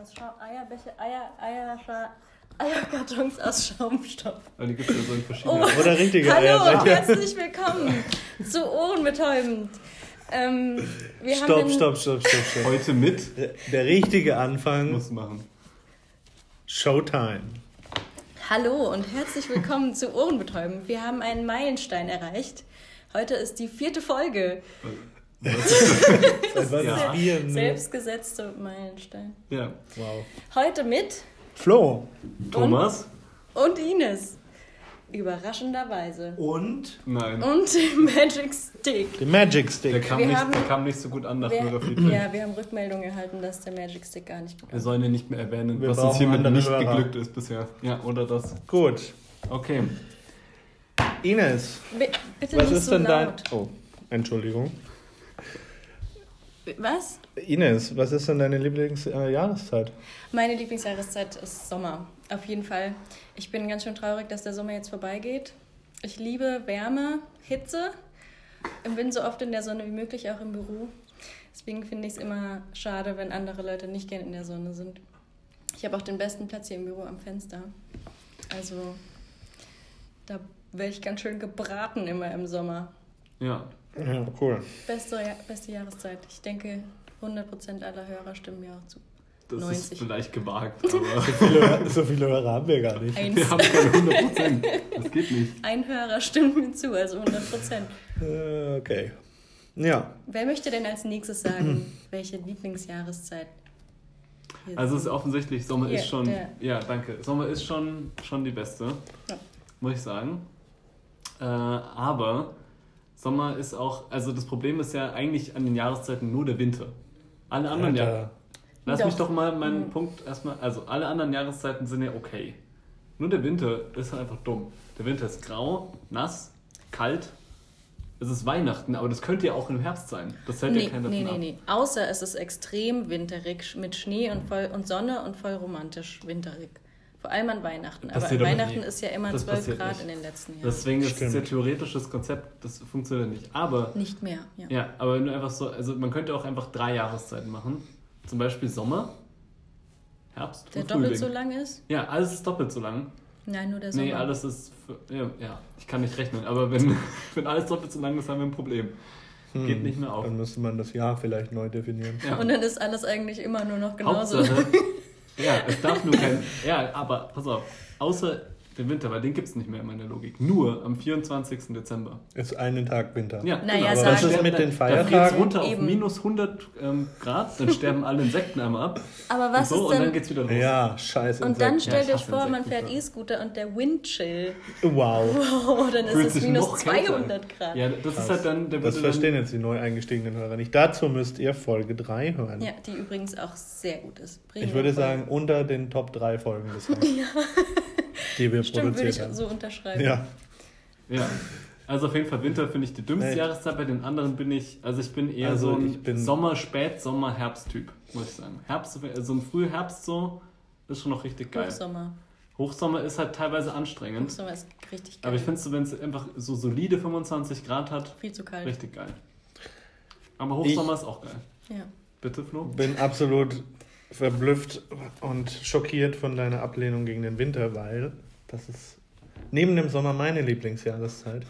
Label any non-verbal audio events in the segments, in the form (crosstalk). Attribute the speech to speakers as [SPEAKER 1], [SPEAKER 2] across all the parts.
[SPEAKER 1] Aus Schaum, Eierbecher, Eier, Eier, Eierkartons aus Schaumstoff.
[SPEAKER 2] Aber die gibt es ja so in verschiedenen.
[SPEAKER 1] Oh.
[SPEAKER 3] Oder richtige
[SPEAKER 1] Hallo
[SPEAKER 3] Eier.
[SPEAKER 1] und herzlich willkommen zu Ohrenbetäubend. Ähm,
[SPEAKER 3] Stopp, stopp, stopp, stopp, stopp.
[SPEAKER 2] Heute mit
[SPEAKER 3] Der- Der richtige Anfang,
[SPEAKER 2] muss machen.
[SPEAKER 3] Showtime.
[SPEAKER 1] Hallo und herzlich willkommen zu Ohrenbetäubend. Wir haben einen Meilenstein erreicht. Heute ist die vierte Folge.
[SPEAKER 3] Wann (laughs)
[SPEAKER 2] Ja.
[SPEAKER 1] Selbstgesetzte Meilenstein.
[SPEAKER 2] Ja.
[SPEAKER 3] Wow.
[SPEAKER 1] Heute mit
[SPEAKER 3] Flo.
[SPEAKER 2] Thomas?
[SPEAKER 1] und Ines. Überraschenderweise.
[SPEAKER 3] Und
[SPEAKER 2] Nein.
[SPEAKER 1] Und Magic Stick.
[SPEAKER 3] der Magic
[SPEAKER 2] Der
[SPEAKER 3] Stick.
[SPEAKER 2] kam,
[SPEAKER 1] Wir
[SPEAKER 2] nicht,
[SPEAKER 1] haben-
[SPEAKER 2] der kam nicht so gut an nach
[SPEAKER 1] Wir, ja, wir haben Rückmeldung erhalten, dass der Magic Stick gar nicht
[SPEAKER 2] Wir
[SPEAKER 1] bekannt
[SPEAKER 2] sollen ihn nicht mehr erwähnen,
[SPEAKER 3] Wir
[SPEAKER 2] was uns hiermit nicht
[SPEAKER 3] Hörer.
[SPEAKER 2] geglückt ist bisher. Ja, oder das.
[SPEAKER 3] Gut.
[SPEAKER 2] Okay.
[SPEAKER 3] Ines,
[SPEAKER 1] Bi- Bitte
[SPEAKER 3] was
[SPEAKER 1] nicht
[SPEAKER 3] ist
[SPEAKER 1] so
[SPEAKER 3] denn dein.
[SPEAKER 1] laut.
[SPEAKER 3] Oh, Entschuldigung.
[SPEAKER 1] Was?
[SPEAKER 3] Ines, was ist denn deine Lieblingsjahreszeit?
[SPEAKER 1] Meine Lieblingsjahreszeit ist Sommer. Auf jeden Fall. Ich bin ganz schön traurig, dass der Sommer jetzt vorbeigeht. Ich liebe Wärme, Hitze. Ich bin so oft in der Sonne wie möglich, auch im Büro. Deswegen finde ich es immer schade, wenn andere Leute nicht gern in der Sonne sind. Ich habe auch den besten Platz hier im Büro am Fenster. Also, da werde ich ganz schön gebraten immer im Sommer.
[SPEAKER 2] Ja.
[SPEAKER 3] Ja, cool.
[SPEAKER 1] Beste, Ja- beste Jahreszeit. Ich denke, 100% aller Hörer stimmen mir auch zu.
[SPEAKER 2] Das
[SPEAKER 1] 90.
[SPEAKER 2] ist vielleicht gewagt, (laughs) aber
[SPEAKER 3] Viele, so viele Hörer haben wir gar nicht.
[SPEAKER 1] Eins.
[SPEAKER 2] wir haben keine 100 Prozent. Das geht nicht.
[SPEAKER 1] Ein Hörer stimmt mir zu, also 100 Prozent.
[SPEAKER 3] Äh, okay. Ja,
[SPEAKER 1] Wer möchte denn als nächstes sagen, (clears throat) welche Lieblingsjahreszeit?
[SPEAKER 2] Also es ist offensichtlich, Sommer
[SPEAKER 1] Hier,
[SPEAKER 2] ist schon.
[SPEAKER 1] der.
[SPEAKER 2] Ja, danke. Sommer ist schon, schon die beste.
[SPEAKER 1] Ja.
[SPEAKER 2] Muss ich sagen. Äh, aber Sommer ist auch. Also das Problem ist ja eigentlich an den Jahreszeiten nur der Winter. Alle anderen
[SPEAKER 3] Alter.
[SPEAKER 2] Jahre. Lass
[SPEAKER 1] Doch.
[SPEAKER 2] mich doch mal meinen
[SPEAKER 1] Mhm.
[SPEAKER 2] Punkt erstmal. Also alle anderen Jahreszeiten sind ja okay. Nur der Winter ist halt einfach dumm. Der Winter ist grau, nass, kalt. Es ist Weihnachten, aber das könnte ja auch im Herbst sein. Das hält
[SPEAKER 1] Nee,
[SPEAKER 2] ja keiner
[SPEAKER 1] nee,
[SPEAKER 2] davon
[SPEAKER 1] nee,
[SPEAKER 2] ab.
[SPEAKER 1] nee. Außer es ist extrem winterig mit Schnee und, voll, und Sonne und voll romantisch winterig. Vor allem an Weihnachten. Aber
[SPEAKER 2] Passiert aber
[SPEAKER 1] Weihnachten
[SPEAKER 2] nie.
[SPEAKER 1] ist ja immer
[SPEAKER 2] Das
[SPEAKER 1] 12
[SPEAKER 2] passiert
[SPEAKER 1] Grad
[SPEAKER 2] nicht.
[SPEAKER 1] in den letzten Jahren.
[SPEAKER 2] Deswegen ist es
[SPEAKER 3] Stimmt.
[SPEAKER 2] ja theoretisches Konzept, das funktioniert nicht. Aber
[SPEAKER 1] Nicht mehr, ja.
[SPEAKER 2] Ja, aber wenn du einfach so, also man könnte auch einfach drei Jahreszeiten machen. Zum Beispiel Sommer, Herbst
[SPEAKER 1] Der
[SPEAKER 2] und
[SPEAKER 1] doppelt
[SPEAKER 2] Frühling.
[SPEAKER 1] so lang ist?
[SPEAKER 2] Ja, alles ist doppelt so lang.
[SPEAKER 1] Nein, nur der Sommer.
[SPEAKER 2] Nee, alles ist, für, ja, ja, ich kann nicht rechnen, aber wenn, (laughs) wenn alles doppelt so lang ist, haben wir ein Problem. Geht nicht mehr auf.
[SPEAKER 3] Dann müsste man das Jahr vielleicht neu definieren.
[SPEAKER 2] Ja.
[SPEAKER 1] Und dann ist alles eigentlich immer nur noch genauso.
[SPEAKER 2] Hauptsache, ja, es darf nur kein, ja, aber pass auf, außer den Winter, weil den gibt es nicht mehr in meiner Logik. Nur am 24. Dezember.
[SPEAKER 3] Ist einen Tag Winter.
[SPEAKER 2] Ja,
[SPEAKER 1] Naja,
[SPEAKER 2] genau.
[SPEAKER 3] Was ist mit den
[SPEAKER 2] Da
[SPEAKER 3] Feiertagen?
[SPEAKER 2] friert es runter auf
[SPEAKER 1] Eben.
[SPEAKER 2] minus 100 ähm, Grad, dann sterben alle Insekten einmal ab.
[SPEAKER 1] Aber was
[SPEAKER 2] und so,
[SPEAKER 1] ist
[SPEAKER 2] und dann
[SPEAKER 1] denn...
[SPEAKER 2] geht's wieder los.
[SPEAKER 3] Ja, scheiße.
[SPEAKER 1] Und dann stellt
[SPEAKER 2] ich
[SPEAKER 1] euch vor, man
[SPEAKER 2] Insekten.
[SPEAKER 1] fährt E-Scooter und der Windchill.
[SPEAKER 3] Wow.
[SPEAKER 1] Oh, dann ist
[SPEAKER 2] Fühlt
[SPEAKER 1] es
[SPEAKER 2] sich
[SPEAKER 1] minus
[SPEAKER 2] noch kälter an.
[SPEAKER 1] 200 Grad.
[SPEAKER 2] Ja, das ist halt dann, der
[SPEAKER 3] Das verstehen jetzt die neu eingestiegenen Hörer nicht. Dazu müsst ihr Folge 3 hören.
[SPEAKER 1] Ja, die übrigens auch sehr gut ist.
[SPEAKER 3] Ich würde sagen, unter den Top 3 Folgen bisher. (laughs) (laughs) Die wir
[SPEAKER 1] Stimmt, würde
[SPEAKER 3] produziert
[SPEAKER 1] ich
[SPEAKER 3] haben.
[SPEAKER 1] so unterschreiben.
[SPEAKER 3] Ja.
[SPEAKER 2] Ja. Also auf jeden Fall Winter finde ich die dümmste
[SPEAKER 3] Nee.
[SPEAKER 2] Jahreszeit. Bei den anderen bin ich, also ich bin eher
[SPEAKER 3] Also
[SPEAKER 2] so ein
[SPEAKER 3] ich bin-
[SPEAKER 2] Sommer, Spät, Sommer, Herbst-Typ, muss ich sagen. Herbst, so ein Frühherbst so, ist schon noch richtig geil.
[SPEAKER 1] Hochsommer.
[SPEAKER 2] Hochsommer ist halt teilweise anstrengend.
[SPEAKER 1] Hochsommer ist richtig geil.
[SPEAKER 2] Aber ich finde so, wenn es einfach so solide 25 Grad hat,
[SPEAKER 1] Viel zu kalt.
[SPEAKER 2] richtig geil. Aber Hochsommer ist auch geil.
[SPEAKER 1] Ja.
[SPEAKER 2] Bitte, Flo?
[SPEAKER 3] Bin absolut verblüfft und schockiert von deiner Ablehnung gegen den Winter, weil das ist neben dem Sommer meine Lieblingsjahreszeit.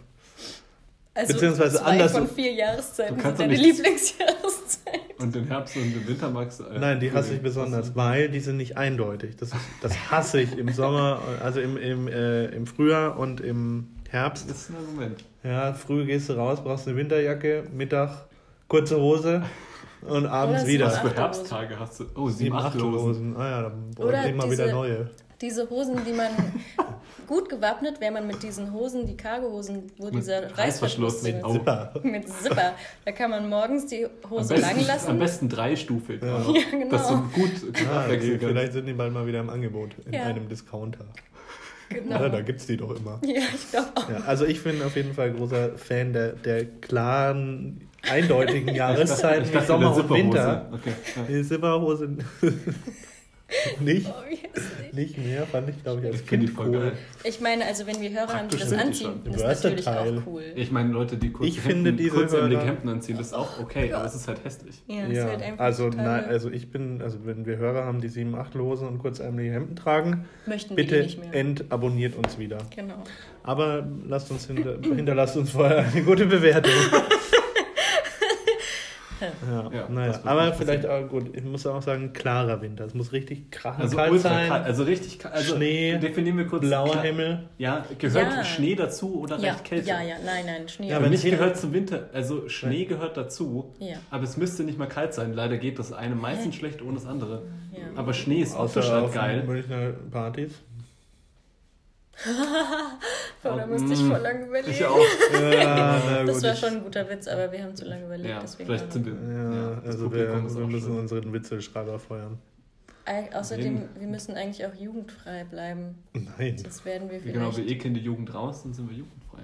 [SPEAKER 1] Also
[SPEAKER 3] Beziehungsweise
[SPEAKER 1] zwei
[SPEAKER 3] anders-
[SPEAKER 1] von vier Jahreszeiten
[SPEAKER 2] Du
[SPEAKER 1] sind
[SPEAKER 2] kannst
[SPEAKER 1] deine
[SPEAKER 2] doch nicht-
[SPEAKER 1] Lieblingsjahreszeit. (laughs)
[SPEAKER 2] Und den Herbst und den Winter magst du. Äh,
[SPEAKER 3] Nein, die hasse ich besonders, weil die sind nicht eindeutig. Das, ist, das hasse ich im Sommer, also im, im, äh, im Frühjahr und im Herbst.
[SPEAKER 2] Das ist ein Argument.
[SPEAKER 3] Ja, früh gehst du raus, brauchst eine Winterjacke, Mittag kurze Hose und abends
[SPEAKER 1] Oder
[SPEAKER 3] wieder.
[SPEAKER 2] Was für. Herbsttage hast du? Oh, sieben,
[SPEAKER 3] Sieben
[SPEAKER 2] acht Hosen.
[SPEAKER 3] Achtelhosen. Ah ja, dann
[SPEAKER 1] Oder
[SPEAKER 3] brauche ich immer wieder
[SPEAKER 1] diese-
[SPEAKER 3] neue.
[SPEAKER 1] Diese Hosen, die man (laughs) gut gewappnet, wäre man mit diesen Hosen, die Cargohosen, wo
[SPEAKER 2] Mit
[SPEAKER 1] dieser Reißverschluss
[SPEAKER 2] mit
[SPEAKER 1] ist.
[SPEAKER 3] Zipper.
[SPEAKER 1] Mit Zipper. Da kann man morgens die Hose lang
[SPEAKER 2] besten, am
[SPEAKER 1] lassen.
[SPEAKER 2] besten dreistufig.
[SPEAKER 3] Ja.
[SPEAKER 1] Ja, genau.
[SPEAKER 2] Dass du gut, gut
[SPEAKER 3] Ah, okay, vielleicht sind die bald mal wieder im Angebot in
[SPEAKER 1] Ja.
[SPEAKER 3] einem Discounter.
[SPEAKER 1] Genau.
[SPEAKER 3] Ja, da gibt's die doch immer.
[SPEAKER 1] Ja, ich glaube auch.
[SPEAKER 3] Ja, also ich bin auf jeden Fall großer Fan der, der klaren, eindeutigen Jahreszeiten
[SPEAKER 2] Ich
[SPEAKER 3] wie Sommer und Winter.
[SPEAKER 2] Okay. Ja.
[SPEAKER 3] Die Zipperhose. (laughs) Nicht,
[SPEAKER 1] Oh, hässlich.
[SPEAKER 3] nicht mehr, fand ich, glaube ich, als
[SPEAKER 2] Ich finde
[SPEAKER 3] Kind
[SPEAKER 2] die voll
[SPEAKER 3] cool.
[SPEAKER 2] geil.
[SPEAKER 1] Ich meine, also wenn wir Hörer haben, die das anziehen, ist natürlich
[SPEAKER 3] Versatile.
[SPEAKER 1] auch cool.
[SPEAKER 2] Ich meine, Leute, die kurze
[SPEAKER 3] Ich finde diese
[SPEAKER 2] kurze
[SPEAKER 3] Hörer-
[SPEAKER 2] Hemden anziehen, das ist auch okay, aber es ist halt hässlich.
[SPEAKER 1] Ja, es
[SPEAKER 3] Ja,
[SPEAKER 1] halt einfach
[SPEAKER 3] also, nein, also ich bin, also wenn wir Hörer haben, die sieben, acht Losen und kurzärmelige Hemden tragen,
[SPEAKER 1] möchten
[SPEAKER 3] bitte
[SPEAKER 1] nicht
[SPEAKER 3] entabonniert uns wieder.
[SPEAKER 1] Genau.
[SPEAKER 3] Aber lasst uns hinter, hinterlasst uns vorher eine gute Bewertung. (laughs) ja,
[SPEAKER 2] Ja,
[SPEAKER 3] naja. Aber vielleicht auch gut, ich muss auch sagen, klarer Winter. Es muss richtig krachend
[SPEAKER 2] Also
[SPEAKER 3] kalt sein.
[SPEAKER 2] kalt, also richtig kalt. Also
[SPEAKER 3] Schnee,
[SPEAKER 2] definieren wir kurz.
[SPEAKER 3] blauer
[SPEAKER 2] klar-
[SPEAKER 3] Himmel.
[SPEAKER 2] Ja, gehört
[SPEAKER 1] Ja.
[SPEAKER 2] Schnee dazu oder
[SPEAKER 1] Ja,
[SPEAKER 2] recht Kälte?
[SPEAKER 1] ja, ja, nein, nein, Schnee.
[SPEAKER 3] Ja,
[SPEAKER 2] Aber
[SPEAKER 3] wenn
[SPEAKER 2] nicht gehört zum Winter. Also Schnee gehört dazu,
[SPEAKER 1] Ja.
[SPEAKER 2] aber es müsste nicht mal kalt sein. Leider geht das eine meistens schlecht ohne das andere.
[SPEAKER 1] ja.
[SPEAKER 2] Aber Schnee ist
[SPEAKER 3] auf
[SPEAKER 2] geil.
[SPEAKER 3] Münchner Partys. (laughs)
[SPEAKER 1] Boah, da musste ich
[SPEAKER 2] Mm,
[SPEAKER 1] voll lange überlegen.
[SPEAKER 2] Ich auch. (laughs)
[SPEAKER 3] Ja,
[SPEAKER 1] Das war schon ein guter Witz, aber wir haben zu lange überlegt.
[SPEAKER 2] Ja,
[SPEAKER 1] deswegen
[SPEAKER 2] vielleicht sind wir.
[SPEAKER 3] Ja,
[SPEAKER 2] das
[SPEAKER 3] also wir, wir müssen
[SPEAKER 2] schön.
[SPEAKER 3] unseren Witzelschreiber feuern.
[SPEAKER 1] Au- Außerdem,
[SPEAKER 2] Deswegen.
[SPEAKER 1] wir müssen eigentlich auch jugendfrei bleiben.
[SPEAKER 3] Nein.
[SPEAKER 1] Sonst werden wir
[SPEAKER 2] genau,
[SPEAKER 1] vielleicht.
[SPEAKER 2] wir ekeln die Jugend raus, dann sind wir jugendfrei.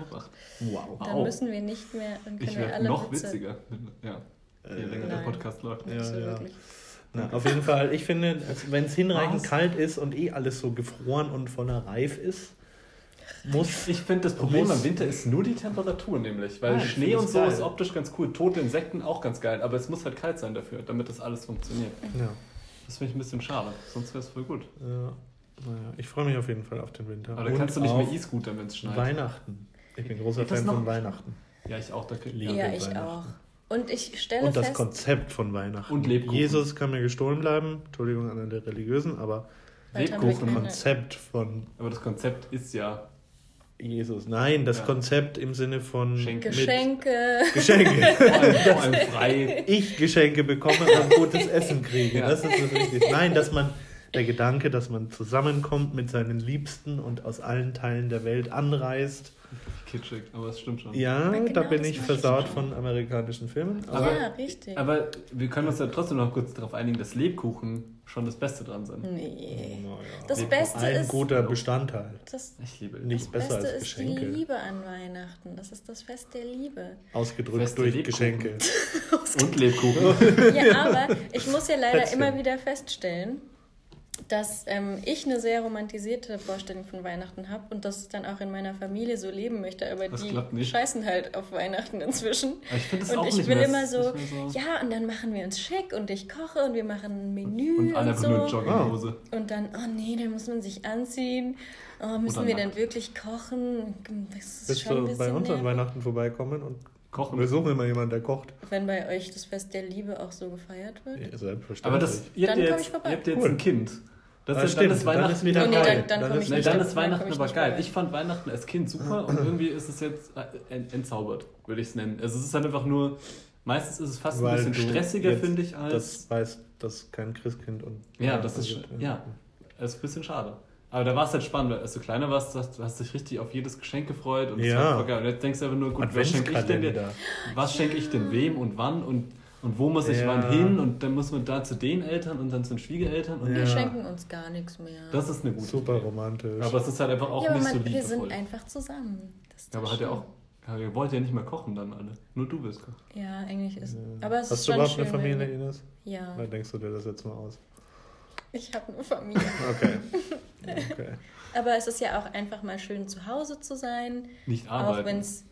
[SPEAKER 2] Obacht.
[SPEAKER 3] Wow.
[SPEAKER 1] Dann
[SPEAKER 2] Wow.
[SPEAKER 1] müssen wir nicht mehr. Dann können
[SPEAKER 2] Ich
[SPEAKER 1] wir
[SPEAKER 2] werde
[SPEAKER 1] alle
[SPEAKER 2] noch
[SPEAKER 1] Witze.
[SPEAKER 2] witziger. Ja, je
[SPEAKER 3] Äh,
[SPEAKER 2] länger der. Podcast läuft.
[SPEAKER 3] Ja, ja.
[SPEAKER 1] wirklich.
[SPEAKER 3] Na, auf jeden Fall, ich finde, wenn es hinreichend
[SPEAKER 2] Was?
[SPEAKER 3] kalt ist und eh alles so gefroren und voller Reif ist, muss.
[SPEAKER 2] Ich finde, das Problem am Winter ist nur die Temperatur nämlich. Weil
[SPEAKER 3] Ah,
[SPEAKER 2] Schnee und so
[SPEAKER 3] geil.
[SPEAKER 2] ist optisch ganz cool. Tote Insekten auch ganz geil. Aber es muss halt kalt sein dafür, damit das alles funktioniert.
[SPEAKER 3] Ja,
[SPEAKER 2] Das finde ich ein bisschen schade. Sonst wäre es voll gut.
[SPEAKER 3] ja. Naja, ich freue mich auf jeden Fall auf den Winter.
[SPEAKER 2] Aber da
[SPEAKER 3] Und
[SPEAKER 2] kannst du nicht mehr E-Scooter, wenn es schneit.
[SPEAKER 3] Weihnachten. Ich bin großer Fan von? Weihnachten.
[SPEAKER 2] Ja, ich auch. Da krieg,
[SPEAKER 1] Ja, ich auch. Und ich stelle
[SPEAKER 3] Und das
[SPEAKER 1] fest,
[SPEAKER 3] Konzept von Weihnachten.
[SPEAKER 2] Und Lebkuchen.
[SPEAKER 3] Jesus kann mir gestohlen bleiben. Entschuldigung an alle Religiösen, aber
[SPEAKER 1] bald haben wir
[SPEAKER 2] Lebkuchen,
[SPEAKER 1] keine-
[SPEAKER 3] Konzept von
[SPEAKER 2] Aber das Konzept ist ja
[SPEAKER 3] Jesus. Nein, das
[SPEAKER 2] Ja.
[SPEAKER 3] Konzept im Sinne von
[SPEAKER 2] Schenken.
[SPEAKER 3] mit
[SPEAKER 1] Geschenke.
[SPEAKER 3] Geschenke.
[SPEAKER 2] vor allem, vor allem frei.
[SPEAKER 3] ich Geschenke bekomme und gutes Essen kriege.
[SPEAKER 2] Ja.
[SPEAKER 3] Das ist das Wichtigste. Nein, dass man der Gedanke, dass man zusammenkommt mit seinen Liebsten und aus allen Teilen der Welt anreist.
[SPEAKER 2] Kitschig, aber es stimmt schon.
[SPEAKER 3] Ja,
[SPEAKER 1] genau,
[SPEAKER 3] da bin ich versaut von amerikanischen Filmen.
[SPEAKER 2] Aber-
[SPEAKER 1] ja, richtig.
[SPEAKER 2] Aber wir können uns ja trotzdem noch kurz darauf einigen, dass Lebkuchen schon das Beste dran sind.
[SPEAKER 1] nee.
[SPEAKER 3] Naja.
[SPEAKER 1] Das
[SPEAKER 2] Lebkuchen.
[SPEAKER 1] Beste
[SPEAKER 3] Ein
[SPEAKER 1] ist,
[SPEAKER 3] guter Bestandteil.
[SPEAKER 1] das,
[SPEAKER 2] Ich liebe
[SPEAKER 3] Nicht
[SPEAKER 1] das
[SPEAKER 3] besser
[SPEAKER 1] Beste
[SPEAKER 3] als
[SPEAKER 1] ist die
[SPEAKER 3] Geschenke.
[SPEAKER 1] Liebe an Weihnachten. Das ist das Fest der Liebe.
[SPEAKER 3] Ausgedrückt
[SPEAKER 2] Feste
[SPEAKER 3] durch
[SPEAKER 2] Lebkuchen.
[SPEAKER 3] Geschenke. (laughs)
[SPEAKER 2] Und Lebkuchen.
[SPEAKER 1] Ja, aber ich muss ja leider
[SPEAKER 3] Plätzchen.
[SPEAKER 1] immer wieder feststellen, dass ähm, ich eine sehr romantisierte Vorstellung von Weihnachten habe und das dann auch in meiner Familie so leben möchte, aber
[SPEAKER 2] Das
[SPEAKER 1] die scheißen halt auf Weihnachten inzwischen.
[SPEAKER 2] Aber ich finde es
[SPEAKER 1] Und
[SPEAKER 2] auch
[SPEAKER 1] ich
[SPEAKER 2] nicht
[SPEAKER 1] will
[SPEAKER 2] mehr,
[SPEAKER 1] immer so,
[SPEAKER 2] mehr
[SPEAKER 1] ja, und dann machen wir uns schick und ich koche und wir machen ein Menü
[SPEAKER 2] Und
[SPEAKER 1] und,
[SPEAKER 2] alle nur
[SPEAKER 1] so.
[SPEAKER 2] Jogginghose.
[SPEAKER 1] Und dann, oh nee, dann muss man sich anziehen. Oh, müssen wir denn wirklich kochen? Das ist
[SPEAKER 3] Willst
[SPEAKER 1] schon ein
[SPEAKER 3] du bei uns an. Weihnachten vorbeikommen und
[SPEAKER 2] Kochen.
[SPEAKER 3] wir suchen immer jemanden, der kocht?
[SPEAKER 1] Wenn bei euch das Fest der Liebe auch so gefeiert wird?
[SPEAKER 3] Ja, selbstverständlich.
[SPEAKER 2] Aber das, ihr habt jetzt,
[SPEAKER 1] ich vorbei.
[SPEAKER 2] ihr habt jetzt
[SPEAKER 3] Cool.
[SPEAKER 2] ein Kind. Das
[SPEAKER 3] Ah,
[SPEAKER 2] ist,
[SPEAKER 3] stimmt,
[SPEAKER 2] dann ist
[SPEAKER 3] dann
[SPEAKER 2] Weihnachten
[SPEAKER 3] ist wieder
[SPEAKER 1] Oh, nee,
[SPEAKER 3] geil.
[SPEAKER 1] dann, dann
[SPEAKER 3] Dann
[SPEAKER 1] komme
[SPEAKER 3] ist-
[SPEAKER 2] Nee, dann Weihnachten aber geil. Ich fand Weihnachten als Kind super (laughs) und irgendwie ist es jetzt äh, ent- entzaubert, würde ich es nennen. Also es ist halt einfach nur, meistens ist es fast
[SPEAKER 3] Weil
[SPEAKER 2] ein bisschen stressiger, finde ich, als...
[SPEAKER 3] Das weiß, dass kein Christkind und.
[SPEAKER 2] ja, das ist, ja, das ist ein bisschen schade. Aber da war es halt spannend, weil als du kleiner warst, hast, du hast dich richtig auf jedes Geschenk gefreut und
[SPEAKER 3] Ja.
[SPEAKER 2] war voll geil. Und jetzt denkst du einfach nur, gut, was schenke ich denn dir?
[SPEAKER 3] Adventskalender.
[SPEAKER 2] Was schenke ich denn wem und wann und, und wo muss ich
[SPEAKER 3] Ja.
[SPEAKER 2] wann hin und dann muss man da zu den Eltern und dann zu den Schwiegereltern und
[SPEAKER 3] Ja.
[SPEAKER 1] Wir schenken uns gar nichts mehr.
[SPEAKER 2] das ist eine gute
[SPEAKER 3] Super
[SPEAKER 2] Idee.
[SPEAKER 3] romantisch.
[SPEAKER 2] Aber es ist halt einfach auch
[SPEAKER 1] ja,
[SPEAKER 2] nicht
[SPEAKER 1] man,
[SPEAKER 2] so
[SPEAKER 1] wir
[SPEAKER 2] liebevoll.
[SPEAKER 1] sind einfach zusammen. Das ist
[SPEAKER 2] Ja, aber
[SPEAKER 1] doch
[SPEAKER 2] hat ja
[SPEAKER 1] schön.
[SPEAKER 2] auch. Ja, ihr wollt ja nicht mehr kochen dann alle. Nur du willst kochen.
[SPEAKER 1] Ja, eigentlich ist.
[SPEAKER 3] Ja.
[SPEAKER 1] Aber es
[SPEAKER 3] Hast
[SPEAKER 1] ist
[SPEAKER 3] du
[SPEAKER 1] schon
[SPEAKER 3] überhaupt
[SPEAKER 1] schön.
[SPEAKER 3] eine Familie, Ines?
[SPEAKER 1] Ja,
[SPEAKER 3] Oder denkst du dir das jetzt mal aus?
[SPEAKER 1] Ich habe eine Familie. (laughs)
[SPEAKER 3] Okay. okay.
[SPEAKER 1] aber es ist ja auch einfach mal schön zu Hause zu sein,
[SPEAKER 2] Nicht
[SPEAKER 1] auch
[SPEAKER 2] arbeiten.
[SPEAKER 1] wenn es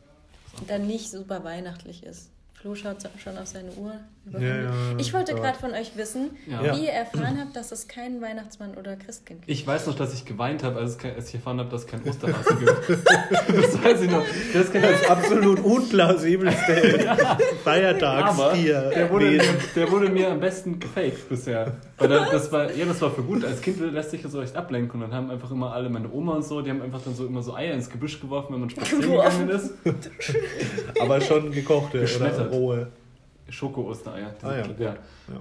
[SPEAKER 1] dann nicht super weihnachtlich ist. Flo schaut schon auf seine Uhr.
[SPEAKER 3] Ja,
[SPEAKER 1] ich wollte gerade von euch wissen, wie ihr erfahren habt, dass es keinen Weihnachtsmann oder Christkind gibt.
[SPEAKER 2] Ich weiß noch, dass ich geweint habe, als, ich erfahren habe, dass es kein Osterhase gibt. (laughs) das weiß ich noch. Das kann
[SPEAKER 3] Das absolut unplausibelste (laughs) Feiertagstier.
[SPEAKER 2] Der wurde, mir, der wurde mir am besten gefaked bisher. Weil da, das war, ja, das war für gut. Als Kind lässt sich ja so echt ablenken. Und dann haben einfach immer alle, meine Oma und so, die haben einfach dann so immer so Eier ins Gebüsch geworfen, wenn man spazieren gegangen ist.
[SPEAKER 3] Aber schon gekochte (laughs) oder rohe.
[SPEAKER 2] Schoko-Ostereier.
[SPEAKER 3] Ah ja,
[SPEAKER 2] Diese-
[SPEAKER 3] gut.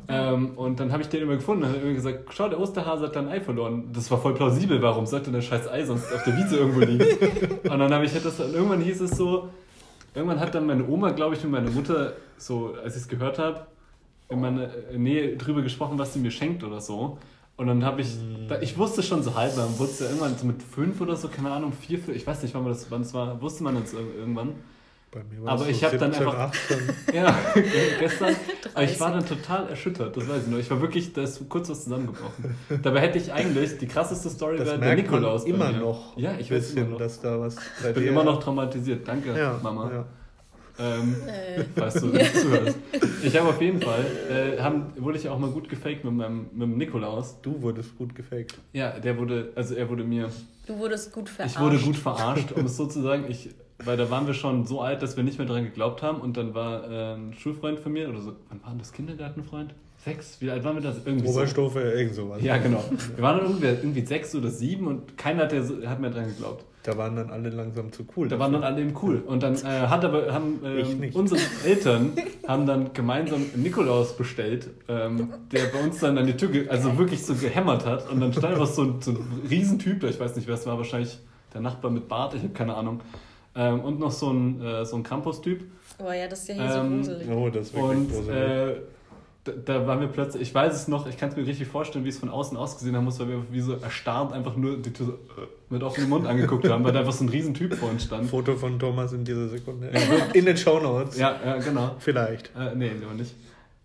[SPEAKER 2] Ähm, und dann habe ich den immer gefunden und hat immer gesagt, schau, der Osterhase hat dein Ei verloren. Das war voll plausibel, warum sollte denn das scheiß Ei sonst auf der Wiese irgendwo liegen? (laughs) und dann habe ich das, irgendwann hieß es so, irgendwann hat dann meine Oma, glaube ich, mit meiner Mutter, so als ich es gehört habe, in meiner Nähe drüber gesprochen, was sie mir schenkt oder so. Und dann habe ich, da, ich wusste schon so halb, man wusste irgendwann so mit fünf oder so, keine Ahnung, vier, ich weiß nicht, wann, man das, wann es war, wusste man das irgendwann.
[SPEAKER 3] Bei mir war
[SPEAKER 2] Aber
[SPEAKER 3] es
[SPEAKER 2] ich hab dann
[SPEAKER 3] 17,
[SPEAKER 2] einfach-
[SPEAKER 3] 18. (laughs)
[SPEAKER 2] Ja, (laughs) gestern. (laughs) Aber ich war
[SPEAKER 1] 30.
[SPEAKER 2] dann total erschüttert, das weiß ich noch. Ich war wirklich, da ist kurz was zusammengebrochen. Dabei hätte ich eigentlich, die krasseste Story
[SPEAKER 3] Das
[SPEAKER 2] wäre der Nikolaus. bei
[SPEAKER 3] immer
[SPEAKER 2] mir.
[SPEAKER 3] noch.
[SPEAKER 2] Ja, ich weiß immer noch.
[SPEAKER 3] dass da was bei
[SPEAKER 2] Ich bin
[SPEAKER 3] dir-
[SPEAKER 2] immer noch traumatisiert. Danke,
[SPEAKER 3] ja,
[SPEAKER 2] Mama.
[SPEAKER 3] Ja.
[SPEAKER 2] Ähm,
[SPEAKER 1] Äh,
[SPEAKER 2] falls du nicht zuhörst. Ich habe auf jeden Fall, äh, haben, wurde ich auch mal gut gefaked mit meinem mit dem Nikolaus.
[SPEAKER 3] Du wurdest gut gefaked.
[SPEAKER 2] Ja, der wurde, also er wurde mir,
[SPEAKER 1] du wurdest gut verarscht.
[SPEAKER 2] ich wurde gut verarscht, um es so zu sagen. Ich, weil da waren wir schon so alt, dass wir nicht mehr dran geglaubt haben. Und dann war äh, ein Schulfreund von mir, oder so, wann war denn das Kindergartenfreund? Sechs? Wie alt waren wir da? Irgendwie so.
[SPEAKER 3] Oberstufe, irgend sowas.
[SPEAKER 2] Ja, genau. Wir waren dann irgendwie, irgendwie sechs oder sieben und keiner hat, der, so- hat mehr dran geglaubt.
[SPEAKER 3] Da waren dann alle langsam zu cool.
[SPEAKER 2] Da waren dann alle eben cool. Und dann äh, hat aber, haben
[SPEAKER 3] nicht.
[SPEAKER 2] unsere Eltern haben dann gemeinsam Nikolaus bestellt, ähm, der bei uns dann an die Tür, also wirklich so gehämmert hat. Und dann stand einfach so so ein Riesentyp da, ich weiß nicht, wer es war, wahrscheinlich der Nachbar mit Bart, ich habe keine Ahnung. Ähm, und noch so ein, äh, so ein Campus-Typ.
[SPEAKER 1] Oh ja, das ist ja hier
[SPEAKER 2] Ähm,
[SPEAKER 1] so gruselig.
[SPEAKER 3] Oh, das ist wirklich
[SPEAKER 2] Und
[SPEAKER 3] gruselig.
[SPEAKER 2] äh, da, da waren wir plötzlich, ich weiß es noch, ich kann es mir richtig vorstellen, wie es von außen ausgesehen haben muss, weil wir wie so erstarrt einfach nur die Tür so, äh, mit offenem Mund angeguckt haben, weil da einfach so ein Riesentyp vor uns stand.
[SPEAKER 3] Foto von Thomas in dieser Sekunde. (laughs) In den Shownotes.
[SPEAKER 2] Ja, ja, genau.
[SPEAKER 3] Vielleicht.
[SPEAKER 2] Äh, nee, aber nicht.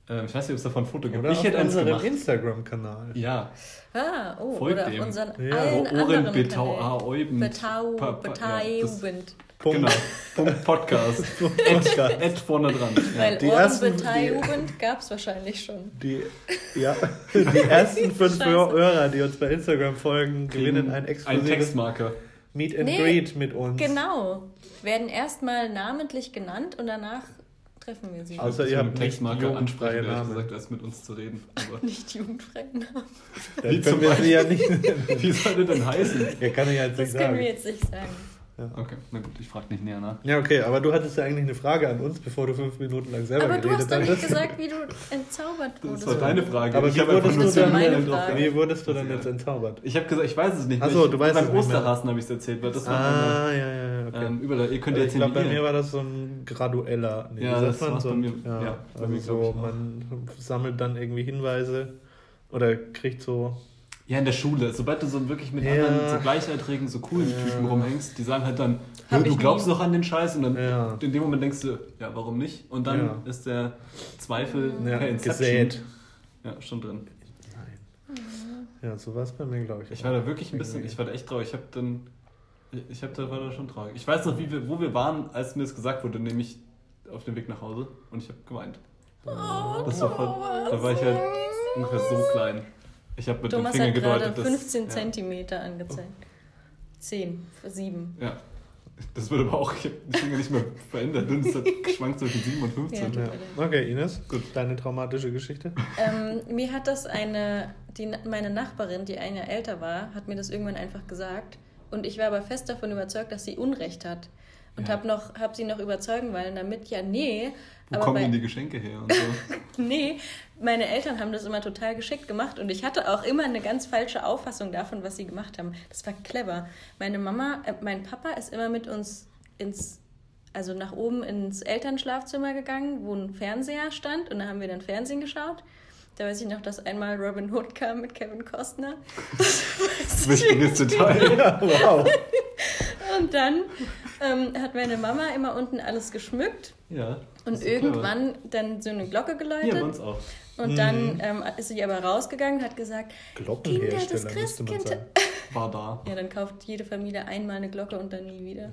[SPEAKER 2] Ähm, ich weiß nicht, ob es davon ein Foto gibt.
[SPEAKER 3] Oder
[SPEAKER 2] ich
[SPEAKER 3] auf
[SPEAKER 2] hätte
[SPEAKER 3] unserem. Instagram-Kanal.
[SPEAKER 2] Ja,
[SPEAKER 1] Ah, oh,
[SPEAKER 2] Folgt
[SPEAKER 1] oder auf unseren
[SPEAKER 3] Ja,
[SPEAKER 1] allen
[SPEAKER 2] Ohren
[SPEAKER 1] anderen
[SPEAKER 2] Betau,
[SPEAKER 1] Kanälen.
[SPEAKER 2] ah, Euben.
[SPEAKER 1] Betau,
[SPEAKER 2] pa- ja, das-
[SPEAKER 1] Betaubend.
[SPEAKER 3] Punkt.
[SPEAKER 2] Genau, Punkt Podcast. (laughs)
[SPEAKER 3] Podcast.
[SPEAKER 2] Ed vorne dran. Ja.
[SPEAKER 1] Weil
[SPEAKER 3] Die ersten-
[SPEAKER 1] Ohrenbetaubend gab es wahrscheinlich schon.
[SPEAKER 3] Die, ja, (laughs) die ersten fünf. Hörer, die uns bei Instagram folgen, gewinnen ein
[SPEAKER 2] Ein
[SPEAKER 3] exklusives
[SPEAKER 2] Textmarker.
[SPEAKER 3] Meet and
[SPEAKER 1] Nee,
[SPEAKER 3] Greet mit uns.
[SPEAKER 1] Genau. Werden erstmal namentlich genannt und danach treffen wir sie.
[SPEAKER 3] Außer
[SPEAKER 2] Ich
[SPEAKER 3] ihr habt
[SPEAKER 2] Textmarker
[SPEAKER 3] jugendfreie
[SPEAKER 2] ansprechen,
[SPEAKER 3] Namen.
[SPEAKER 2] gesagt, als mit uns zu reden. (laughs) Aber
[SPEAKER 1] Nicht jugendfreien Namen.
[SPEAKER 2] Wie zum
[SPEAKER 3] ja nicht.
[SPEAKER 2] wie soll das denn heißen?
[SPEAKER 3] Ja, kann ich ja jetzt
[SPEAKER 1] Das
[SPEAKER 3] nicht
[SPEAKER 1] können wir
[SPEAKER 3] sagen.
[SPEAKER 1] jetzt nicht sagen.
[SPEAKER 2] Okay, na gut, ich frage nicht näher nach.
[SPEAKER 3] Ja, okay, aber du hattest ja eigentlich eine Frage an uns, bevor du fünf Minuten lang selber
[SPEAKER 1] Aber du
[SPEAKER 3] geredet
[SPEAKER 1] hast doch nicht gesagt, wie du entzaubert
[SPEAKER 2] Das
[SPEAKER 1] wurdest.
[SPEAKER 2] war deine Frage.
[SPEAKER 3] Aber
[SPEAKER 2] ich
[SPEAKER 3] wie wurdest
[SPEAKER 2] nur
[SPEAKER 3] du dann-. Wie wurdest du dann
[SPEAKER 2] Ja.
[SPEAKER 3] jetzt entzaubert?
[SPEAKER 2] Ich habe gesagt, ich weiß es nicht.
[SPEAKER 3] Ach
[SPEAKER 2] mehr.
[SPEAKER 3] so,
[SPEAKER 2] Ich-
[SPEAKER 3] du weißt
[SPEAKER 2] Beim
[SPEAKER 3] es nicht mehr.
[SPEAKER 2] Osterhasen habe ich es erzählt, weil das war
[SPEAKER 3] Ah, ja, ja, ja, okay.
[SPEAKER 2] ähm. Ihr könnt
[SPEAKER 3] Also
[SPEAKER 2] ja
[SPEAKER 3] ich glaube, bei mir war das so ein gradueller. Nee,
[SPEAKER 2] Ja, das war's
[SPEAKER 3] so
[SPEAKER 2] bei mir.
[SPEAKER 3] Ja,
[SPEAKER 2] Ja, bei
[SPEAKER 3] also
[SPEAKER 2] mir
[SPEAKER 3] so, man sammelt dann irgendwie Hinweise oder kriegt so.
[SPEAKER 2] Ja, in der Schule. Sobald du so wirklich mit
[SPEAKER 3] Ja.
[SPEAKER 2] anderen, so Gleichaltrigen, so coolen
[SPEAKER 3] Ja.
[SPEAKER 2] Typen rumhängst, die sagen halt dann,
[SPEAKER 1] Hab
[SPEAKER 2] "Ja, du glaubst
[SPEAKER 1] nie.
[SPEAKER 2] doch an den Scheiß und dann
[SPEAKER 3] Ja.
[SPEAKER 2] in dem Moment denkst du, ja, warum nicht? Und dann
[SPEAKER 3] Ja.
[SPEAKER 2] ist der Zweifel
[SPEAKER 3] Ja,
[SPEAKER 2] per Inception.
[SPEAKER 3] gesät.
[SPEAKER 2] Ja, schon drin.
[SPEAKER 3] Nein. Ja, so war es bei mir, glaube ich.
[SPEAKER 2] Ich war da wirklich ein bisschen, ich war da echt traurig. Ich habe dann, ich habe da war da schon traurig. Ich weiß noch, wie wir, wo wir waren, als mir das gesagt wurde, nämlich auf dem Weg nach Hause und ich habe geweint.
[SPEAKER 1] Oh,
[SPEAKER 2] Das war voll, da war ich halt ungefähr so klein. Ich habe mit
[SPEAKER 1] Thomas
[SPEAKER 2] dem Finger
[SPEAKER 1] hat gerade
[SPEAKER 2] gedeutet. dass-
[SPEAKER 1] 15
[SPEAKER 2] ja.
[SPEAKER 1] Zentimeter angezeigt. 10, 7.
[SPEAKER 2] Ja. Das wird aber auch, ich habe die Finger nicht mehr verändert. Und es hat (laughs) geschwankt zwischen 7 und 15.
[SPEAKER 1] Ja.
[SPEAKER 3] Ja. Okay, Ines, gut. Deine traumatische Geschichte?
[SPEAKER 1] Ähm, mir hat das eine, die, meine Nachbarin, die ein Jahr älter war, hat mir das irgendwann einfach gesagt. Und ich war aber fest davon überzeugt, dass sie Unrecht hat. Und
[SPEAKER 2] Ja.
[SPEAKER 1] hab noch, hab sie noch überzeugen wollen damit, ja, nee.
[SPEAKER 2] Wo
[SPEAKER 1] aber
[SPEAKER 2] kommen
[SPEAKER 1] bei-
[SPEAKER 2] denn die Geschenke her? Und so. (laughs)
[SPEAKER 1] Nee, meine Eltern haben das immer total geschickt gemacht und ich hatte auch immer eine ganz falsche Auffassung davon, was sie gemacht haben. Das war clever. Meine Mama, äh, mein Papa ist immer mit uns ins, also nach oben ins Elternschlafzimmer gegangen, wo ein Fernseher stand und da haben wir dann Fernsehen geschaut. Da weiß ich noch, dass einmal Robin Hood kam mit Kevin Costner. (laughs)
[SPEAKER 2] Wichtiges Detail.
[SPEAKER 3] Ja, wow. (laughs)
[SPEAKER 1] Und dann ähm, hat meine Mama immer unten alles geschmückt
[SPEAKER 2] Ja.
[SPEAKER 1] und
[SPEAKER 2] ist clever.
[SPEAKER 1] irgendwann dann so eine Glocke geläutet.
[SPEAKER 2] bei uns auch.
[SPEAKER 1] Und dann ähm, ist sie aber rausgegangen und hat gesagt, Kinder, das Christkind. (laughs)
[SPEAKER 2] War da.
[SPEAKER 1] Ja, dann kauft jede Familie einmal eine Glocke und dann nie wieder.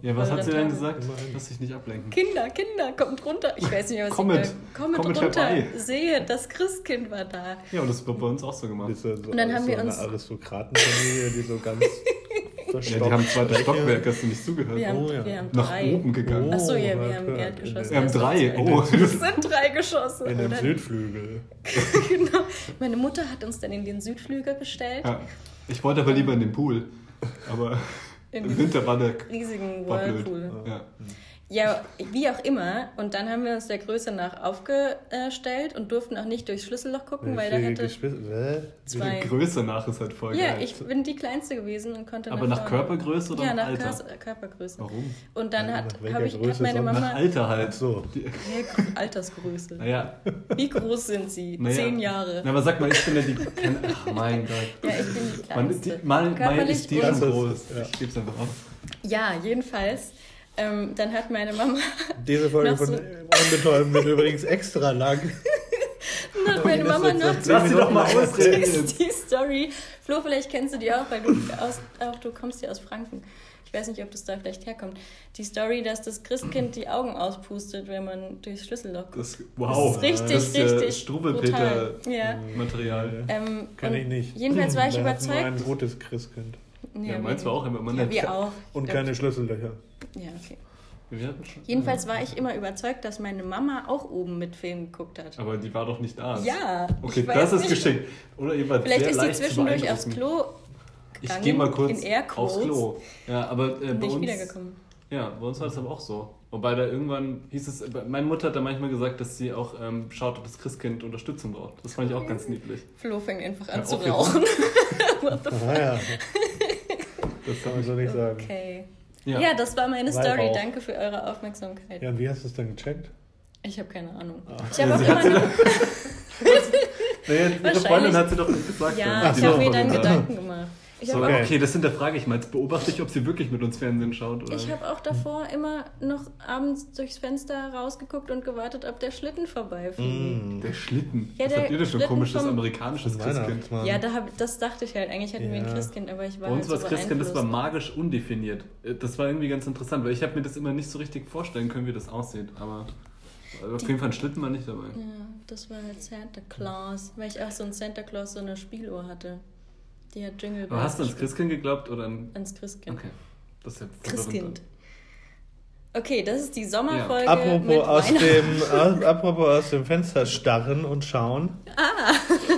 [SPEAKER 2] Ja, was hat sie denn gesagt? Lass dich nicht ablenken.
[SPEAKER 1] Kinder, Kinder, kommt runter. Ich weiß nicht mehr, was
[SPEAKER 2] Kommet.
[SPEAKER 1] ich da... Kommet
[SPEAKER 2] Kommet
[SPEAKER 1] runter.
[SPEAKER 2] herbei.
[SPEAKER 1] Sehe, das Christkind war da.
[SPEAKER 2] Ja, und das wird bei uns auch so gemacht.
[SPEAKER 3] Das ist ja so,
[SPEAKER 1] Und dann haben
[SPEAKER 3] so
[SPEAKER 1] wir
[SPEAKER 3] eine
[SPEAKER 1] uns-
[SPEAKER 3] Aristokratenfamilie, die so ganz (laughs)
[SPEAKER 2] Ja, die haben zweite. Stockwerk, hast du nicht zugehört?
[SPEAKER 1] Wir haben,
[SPEAKER 3] Oh ja.
[SPEAKER 1] wir haben
[SPEAKER 2] Nach
[SPEAKER 1] drei.
[SPEAKER 2] oben gegangen.
[SPEAKER 3] Oh.
[SPEAKER 1] Ach so, ja, wir haben
[SPEAKER 3] hört.
[SPEAKER 1] Erdgeschoss.
[SPEAKER 2] Wir haben
[SPEAKER 1] Das
[SPEAKER 2] drei.
[SPEAKER 1] sind-
[SPEAKER 2] Oh, (laughs)
[SPEAKER 1] Das sind drei Geschosse.
[SPEAKER 3] In dem? Südflügel. (laughs)
[SPEAKER 1] genau. Meine Mutter hat uns dann in den Südflügel bestellt.
[SPEAKER 2] ja. Ich wollte aber lieber in den Pool. Aber
[SPEAKER 1] In
[SPEAKER 2] im
[SPEAKER 1] den
[SPEAKER 2] Winter war der
[SPEAKER 1] riesigen
[SPEAKER 2] war blöd.
[SPEAKER 1] Whirlpool.
[SPEAKER 2] Ja.
[SPEAKER 1] Ja, wie auch immer. Und dann haben wir uns der Größe nach aufgestellt und durften auch nicht durchs Schlüsselloch gucken, weil da hätte zwei.
[SPEAKER 2] Die Größe nach ist halt voll
[SPEAKER 1] Ja,
[SPEAKER 2] geil.
[SPEAKER 1] ich bin die Kleinste gewesen und konnte
[SPEAKER 2] aber nach
[SPEAKER 1] vorne.
[SPEAKER 2] Körpergröße oder
[SPEAKER 1] Ja,
[SPEAKER 2] nach
[SPEAKER 1] nach
[SPEAKER 2] Alter?
[SPEAKER 1] Kör- Körpergröße.
[SPEAKER 2] Warum?
[SPEAKER 1] Und dann
[SPEAKER 3] Ja,
[SPEAKER 1] hat,
[SPEAKER 3] nach welcher
[SPEAKER 1] hab ich, hat
[SPEAKER 3] Größe
[SPEAKER 1] meine
[SPEAKER 3] sonst?
[SPEAKER 2] Nach
[SPEAKER 1] Mama.
[SPEAKER 2] Alter halt.
[SPEAKER 3] so.
[SPEAKER 2] Die,
[SPEAKER 1] Altersgröße.
[SPEAKER 2] naja,
[SPEAKER 1] Wie groß sind sie?
[SPEAKER 2] Naja.
[SPEAKER 1] Zehn Jahre.
[SPEAKER 2] na, aber sag mal, ich bin ja die. Ach mein Gott.
[SPEAKER 1] Ja, ich bin die
[SPEAKER 2] Man,
[SPEAKER 1] Kleinste.
[SPEAKER 2] die, mal, mal
[SPEAKER 1] Körperlich
[SPEAKER 2] ist die schon groß.
[SPEAKER 3] Ist ja.
[SPEAKER 2] Ich geb's einfach auf.
[SPEAKER 1] Ja, jedenfalls Ähm, dann hat meine Mama, (laughs)
[SPEAKER 3] Diese Folge von
[SPEAKER 1] so-
[SPEAKER 3] Unbetäubt wird übrigens extra lang. (laughs)
[SPEAKER 1] dann hat meine Mama noch
[SPEAKER 2] Lass sie doch mal ausreden.
[SPEAKER 1] die, (laughs) die Story. Flo, vielleicht kennst du die auch, weil du, aus, auch, du kommst ja aus Franken. Ich weiß nicht, ob das da vielleicht herkommt. Die Story, dass das Christkind die Augen auspustet, wenn man durchs Schlüsselloch guckt.
[SPEAKER 2] Das, wow.
[SPEAKER 1] Das ist richtig,
[SPEAKER 2] das ist ja
[SPEAKER 1] richtig
[SPEAKER 2] Struwelpeter-Material.
[SPEAKER 1] brutal. Ja. Ähm,
[SPEAKER 3] Kann ich nicht.
[SPEAKER 1] Jedenfalls war ich
[SPEAKER 3] Da hast Nur ein
[SPEAKER 1] überzeugt.
[SPEAKER 3] gutes Christkind.
[SPEAKER 2] Ja, meins war auch immer immer
[SPEAKER 1] Ja, wir auch.
[SPEAKER 3] Und
[SPEAKER 1] glaub-
[SPEAKER 3] keine Schlüssellöcher.
[SPEAKER 1] Ja, okay.
[SPEAKER 2] Wir hatten schon.
[SPEAKER 1] Jedenfalls war ich immer überzeugt, dass meine Mama auch oben mit Film geguckt hat.
[SPEAKER 2] Aber die war doch nicht da.
[SPEAKER 1] Ja.
[SPEAKER 2] Okay,
[SPEAKER 1] ich weiß
[SPEAKER 2] das ist
[SPEAKER 1] nicht.
[SPEAKER 2] geschickt. Oder ihr wart
[SPEAKER 1] Vielleicht
[SPEAKER 2] sehr
[SPEAKER 1] ist sie zwischendurch aufs. Klo
[SPEAKER 2] Ich
[SPEAKER 1] gegangen,
[SPEAKER 2] gehe mal kurz aufs Klo. Ja, aber äh, bei
[SPEAKER 1] nicht
[SPEAKER 2] uns,
[SPEAKER 1] wiedergekommen.
[SPEAKER 2] ja, bei uns war das aber auch so. Wobei da irgendwann hieß es, meine Mutter hat da manchmal gesagt, dass sie auch ähm, schaut, ob das Christkind Unterstützung braucht. Das fand ich auch ganz niedlich.
[SPEAKER 1] Flo fängt einfach an
[SPEAKER 2] Ja,
[SPEAKER 1] zu rauchen. (laughs) What the
[SPEAKER 3] Ah ja,
[SPEAKER 2] Das
[SPEAKER 3] kann man so nicht sagen.
[SPEAKER 1] Okay.
[SPEAKER 2] Ja.
[SPEAKER 1] Ja. das war meine. Story. Danke für eure Aufmerksamkeit.
[SPEAKER 3] Ja, wie hast du es dann gecheckt?
[SPEAKER 1] Ich habe keine Ahnung.
[SPEAKER 3] Ah.
[SPEAKER 1] Ich habe auch immer noch, (laughs) (laughs)
[SPEAKER 2] Nee, ihre Freundin hat sie doch nicht gesagt.
[SPEAKER 1] ja, ich habe mir dann. (laughs) Gedanken gemacht. Ich
[SPEAKER 2] So,
[SPEAKER 1] habe
[SPEAKER 3] Okay.
[SPEAKER 2] okay, das hinterfrage ich mal. Jetzt beobachte ich, ob sie wirklich mit uns Fernsehen schaut. Oder?
[SPEAKER 1] ich hab auch davor immer noch abends durchs Fenster rausgeguckt und gewartet, ob der Schlitten vorbeifliegt.
[SPEAKER 3] Mm.
[SPEAKER 2] Der Schlitten.
[SPEAKER 1] Ja,
[SPEAKER 2] Was
[SPEAKER 1] der
[SPEAKER 2] habt ihr denn für ein komisches amerikanisches Christkind?
[SPEAKER 1] Ja, da hab, das dachte ich halt. Eigentlich hatten wir ein
[SPEAKER 3] Ja.
[SPEAKER 1] Christkind, aber ich war
[SPEAKER 2] Bei uns war
[SPEAKER 1] halt
[SPEAKER 2] das
[SPEAKER 1] so
[SPEAKER 2] Christkind, das war magisch undefiniert. Äh, Das war irgendwie ganz interessant, weil ich habe mir das immer nicht so richtig vorstellen können, wie das aussieht. Aber auf jeden Fall ein Schlitten war nicht dabei.
[SPEAKER 1] Ja, das war halt Santa Claus, weil ich auch so ein Santa Claus so eine Spieluhr hatte. Hat Jingle
[SPEAKER 2] Aber hast du ans. Christkind geglaubt oder an...
[SPEAKER 1] Ans Christkind.
[SPEAKER 2] Okay. Das ist ja
[SPEAKER 1] Christkind. Okay, das ist die Sommerfolge mit
[SPEAKER 3] Apropos aus, dem, aus, apropos aus dem Fenster starren und schauen.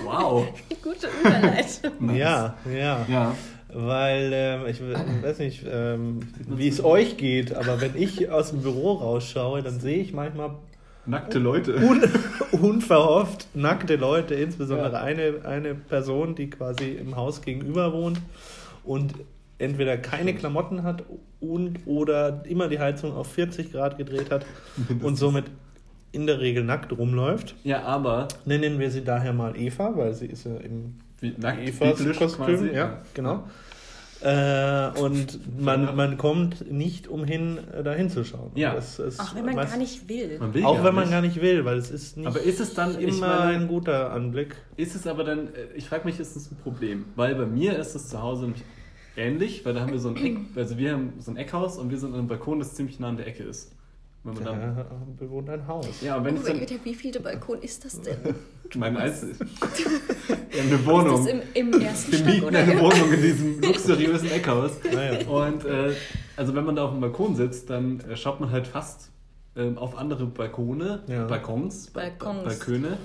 [SPEAKER 2] Wow. (laughs)
[SPEAKER 1] Gute Überleitung. (laughs)
[SPEAKER 2] Nice.
[SPEAKER 3] Ja, ja.
[SPEAKER 2] Ja.
[SPEAKER 3] Weil, ähm, ich weiß nicht, ähm, wie es euch geht, aber wenn ich aus dem Büro rausschaue, dann sehe ich manchmal
[SPEAKER 2] Nackte Leute. (laughs)
[SPEAKER 3] un unverhofft nackte Leute, insbesondere
[SPEAKER 2] Ja.
[SPEAKER 3] eine, eine Person, die quasi im Haus gegenüber wohnt und entweder keine Klamotten hat und oder immer die Heizung auf 40 Grad gedreht hat (laughs) und somit in der Regel nackt rumläuft.
[SPEAKER 2] Ja, aber
[SPEAKER 3] Nennen wir sie daher mal Eva, weil sie ist ja im
[SPEAKER 2] wie, nackt
[SPEAKER 3] Evas
[SPEAKER 2] biblisch
[SPEAKER 3] Kostüm.
[SPEAKER 2] quasi.
[SPEAKER 3] Ja, genau. Äh, und man, man kommt nicht umhin, äh, da hinzuschauen.
[SPEAKER 2] Ja.
[SPEAKER 3] Das ist
[SPEAKER 1] Ach, wenn man
[SPEAKER 3] meist-
[SPEAKER 1] gar nicht will.
[SPEAKER 2] Man will
[SPEAKER 3] Auch wenn man
[SPEAKER 2] nicht.
[SPEAKER 3] gar nicht will, weil es ist nicht
[SPEAKER 2] Aber ist es dann,
[SPEAKER 3] immer
[SPEAKER 2] meine,
[SPEAKER 3] ein guter Anblick.
[SPEAKER 2] Ist es aber dann, äh, ich frage mich, ist es ein Problem? Weil bei mir ist es zu Hause nämlich ähnlich, weil da haben wir so ein Eck, also wir haben so ein Eckhaus und wir sind an einem Balkon, das ziemlich nah an der Ecke ist. Wenn man dann, (laughs)
[SPEAKER 3] bewohnt ein Haus.
[SPEAKER 2] ja, und wenn
[SPEAKER 1] Oh
[SPEAKER 2] ich dann,
[SPEAKER 1] Gott, wie viel Balkon ist das denn? (laughs)
[SPEAKER 2] mein haben eine Wohnung,
[SPEAKER 1] Ist das im, im ersten
[SPEAKER 2] wir
[SPEAKER 1] Stock
[SPEAKER 2] mieten
[SPEAKER 1] oder?
[SPEAKER 2] eine Wohnung in diesem luxuriösen Eckhaus.
[SPEAKER 3] Naja.
[SPEAKER 2] Und äh, also wenn man da auf dem Balkon sitzt, dann äh, schaut man halt fast ähm, auf andere Balkone,
[SPEAKER 3] Ja.
[SPEAKER 2] Balkons, Ba-
[SPEAKER 1] Balkons.
[SPEAKER 2] Balköne